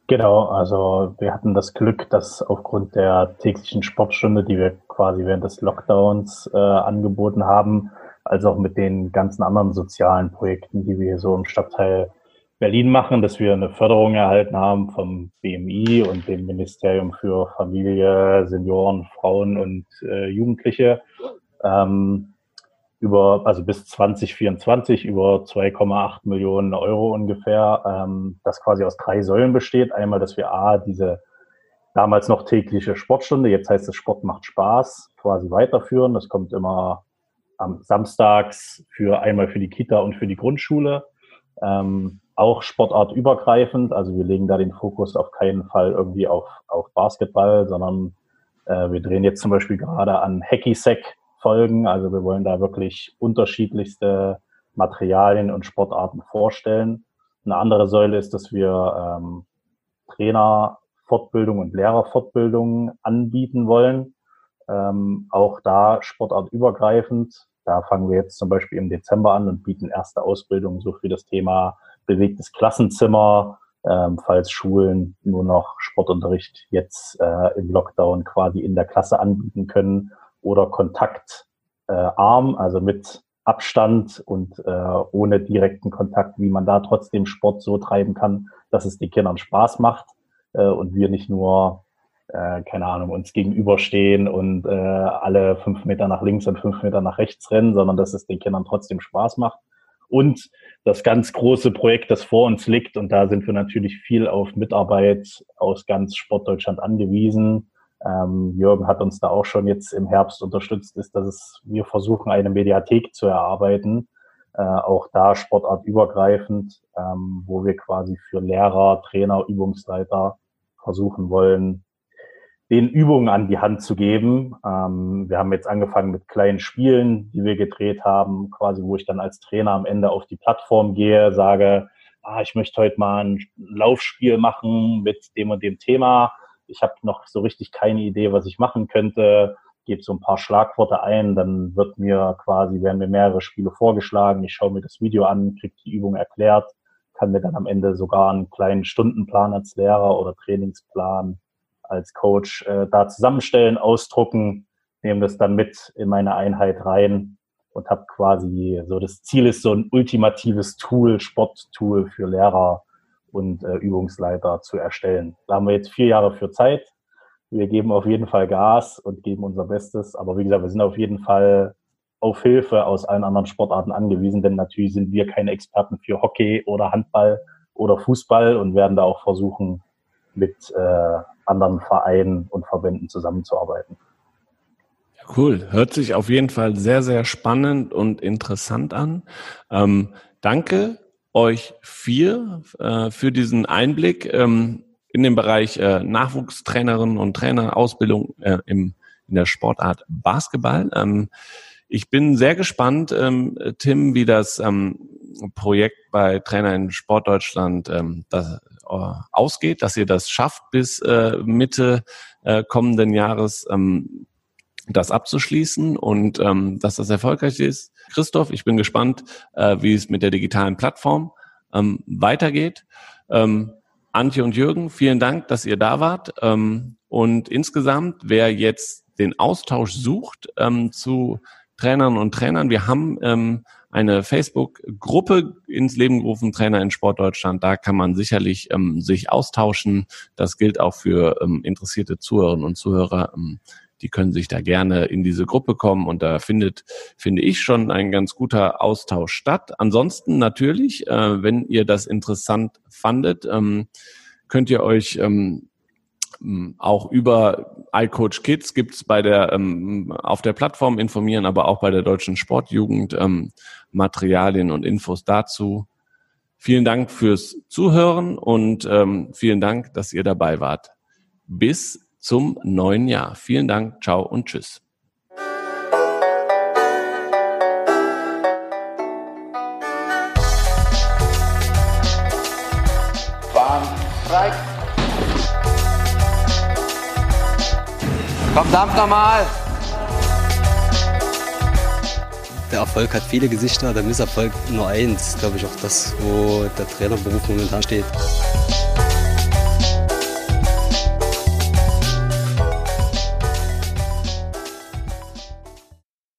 Genau, also wir hatten das Glück, dass aufgrund der täglichen Sportstunde, die wir quasi während des Lockdowns äh, angeboten haben, als auch mit den ganzen anderen sozialen Projekten, die wir hier so im Stadtteil Berlin machen, dass wir eine Förderung erhalten haben vom BMI und dem Ministerium für Familie, Senioren, Frauen und äh, Jugendliche. Ähm, über, also bis 2024 über 2,8 Millionen Euro ungefähr, ähm, das quasi aus drei Säulen besteht. Einmal, dass wir A, diese damals noch tägliche Sportstunde, jetzt heißt es Sport macht Spaß, quasi weiterführen. Das kommt immer samstags für einmal für die Kita und für die Grundschule. Ähm, auch sportartübergreifend. Also wir legen da den Fokus auf keinen Fall irgendwie auf, auf Basketball, sondern äh, wir drehen jetzt zum Beispiel gerade an Hacky-Sack-Folgen. Also wir wollen da wirklich unterschiedlichste Materialien und Sportarten vorstellen. Eine andere Säule ist, dass wir ähm, Trainerfortbildung und Lehrerfortbildung anbieten wollen. Ähm, auch da sportartübergreifend. Da fangen wir jetzt zum Beispiel im Dezember an und bieten erste Ausbildungen so für das Thema bewegtes Klassenzimmer, ähm, falls Schulen nur noch Sportunterricht jetzt äh, im Lockdown quasi in der Klasse anbieten können oder kontaktarm, äh, also mit Abstand und äh, ohne direkten Kontakt, wie man da trotzdem Sport so treiben kann, dass es den Kindern Spaß macht äh, und wir nicht nur, äh, keine Ahnung, uns gegenüberstehen und äh, alle fünf Meter nach links und fünf Meter nach rechts rennen, sondern dass es den Kindern trotzdem Spaß macht. Und das ganz große Projekt, das vor uns liegt, und da sind wir natürlich viel auf Mitarbeit aus ganz Sportdeutschland angewiesen, ähm, Jürgen hat uns da auch schon jetzt im Herbst unterstützt, ist, dass es, wir versuchen, eine Mediathek zu erarbeiten, äh, auch da sportartübergreifend, ähm, wo wir quasi für Lehrer, Trainer, Übungsleiter versuchen wollen, den Übungen an die Hand zu geben. Ähm, wir haben jetzt angefangen mit kleinen Spielen, die wir gedreht haben, quasi, wo ich dann als Trainer am Ende auf die Plattform gehe, sage, ah, ich möchte heute mal ein Laufspiel machen mit dem und dem Thema ich habe noch so richtig keine Idee, was ich machen könnte, gebe so ein paar Schlagworte ein, dann wird mir quasi, werden mir mehrere Spiele vorgeschlagen, ich schaue mir das Video an, kriege die Übung erklärt, kann mir dann am Ende sogar einen kleinen Stundenplan als Lehrer oder Trainingsplan als Coach äh, da zusammenstellen, ausdrucken, nehme das dann mit in meine Einheit rein und habe quasi so das Ziel ist so ein ultimatives Tool, Sporttool für Lehrer, und äh, Übungsleiter zu erstellen. Da haben wir jetzt vier Jahre für Zeit. Wir geben auf jeden Fall Gas und geben unser Bestes. Aber wie gesagt, wir sind auf jeden Fall auf Hilfe aus allen anderen Sportarten angewiesen, denn natürlich sind wir keine Experten für Hockey oder Handball oder Fußball und werden da auch versuchen, mit äh, anderen Vereinen und Verbänden zusammenzuarbeiten. Cool. Hört sich auf jeden Fall sehr, sehr spannend und interessant an. Ähm, danke euch vier äh, für diesen Einblick ähm, in den Bereich äh, Nachwuchstrainerinnen und Trainerausbildung äh, im, in der Sportart Basketball. Ähm, ich bin sehr gespannt, ähm, Tim, wie das ähm, Projekt bei Trainer in Sportdeutschland ähm, das, äh, ausgeht, dass ihr das schafft bis äh, Mitte äh, kommenden Jahres. Ähm, das abzuschließen und ähm, dass das erfolgreich ist. Christoph, ich bin gespannt, äh, wie es mit der digitalen Plattform ähm, weitergeht. Ähm, Antje und Jürgen, vielen Dank, dass ihr da wart. Ähm, und insgesamt, wer jetzt den Austausch sucht ähm, zu Trainern und Trainern, wir haben ähm, eine Facebook-Gruppe ins Leben gerufen, Trainer in Sportdeutschland. Da kann man sicherlich ähm, sich austauschen. Das gilt auch für ähm, interessierte Zuhörerinnen und Zuhörer. Ähm, die können sich da gerne in diese Gruppe kommen und da findet, finde ich, schon ein ganz guter Austausch statt. Ansonsten natürlich, äh, wenn ihr das interessant fandet, ähm, könnt ihr euch ähm, auch über iCoach Kids gibt's bei der ähm, auf der Plattform informieren, aber auch bei der deutschen Sportjugend ähm, Materialien und Infos dazu. Vielen Dank fürs Zuhören und ähm, vielen Dank, dass ihr dabei wart. Bis zum neuen Jahr. Vielen Dank, ciao und tschüss. Bahnstreik. Verdammt nochmal! Der Erfolg hat viele Gesichter, der Misserfolg nur eins. Glaube ich auch das, wo der Trainerberuf momentan steht.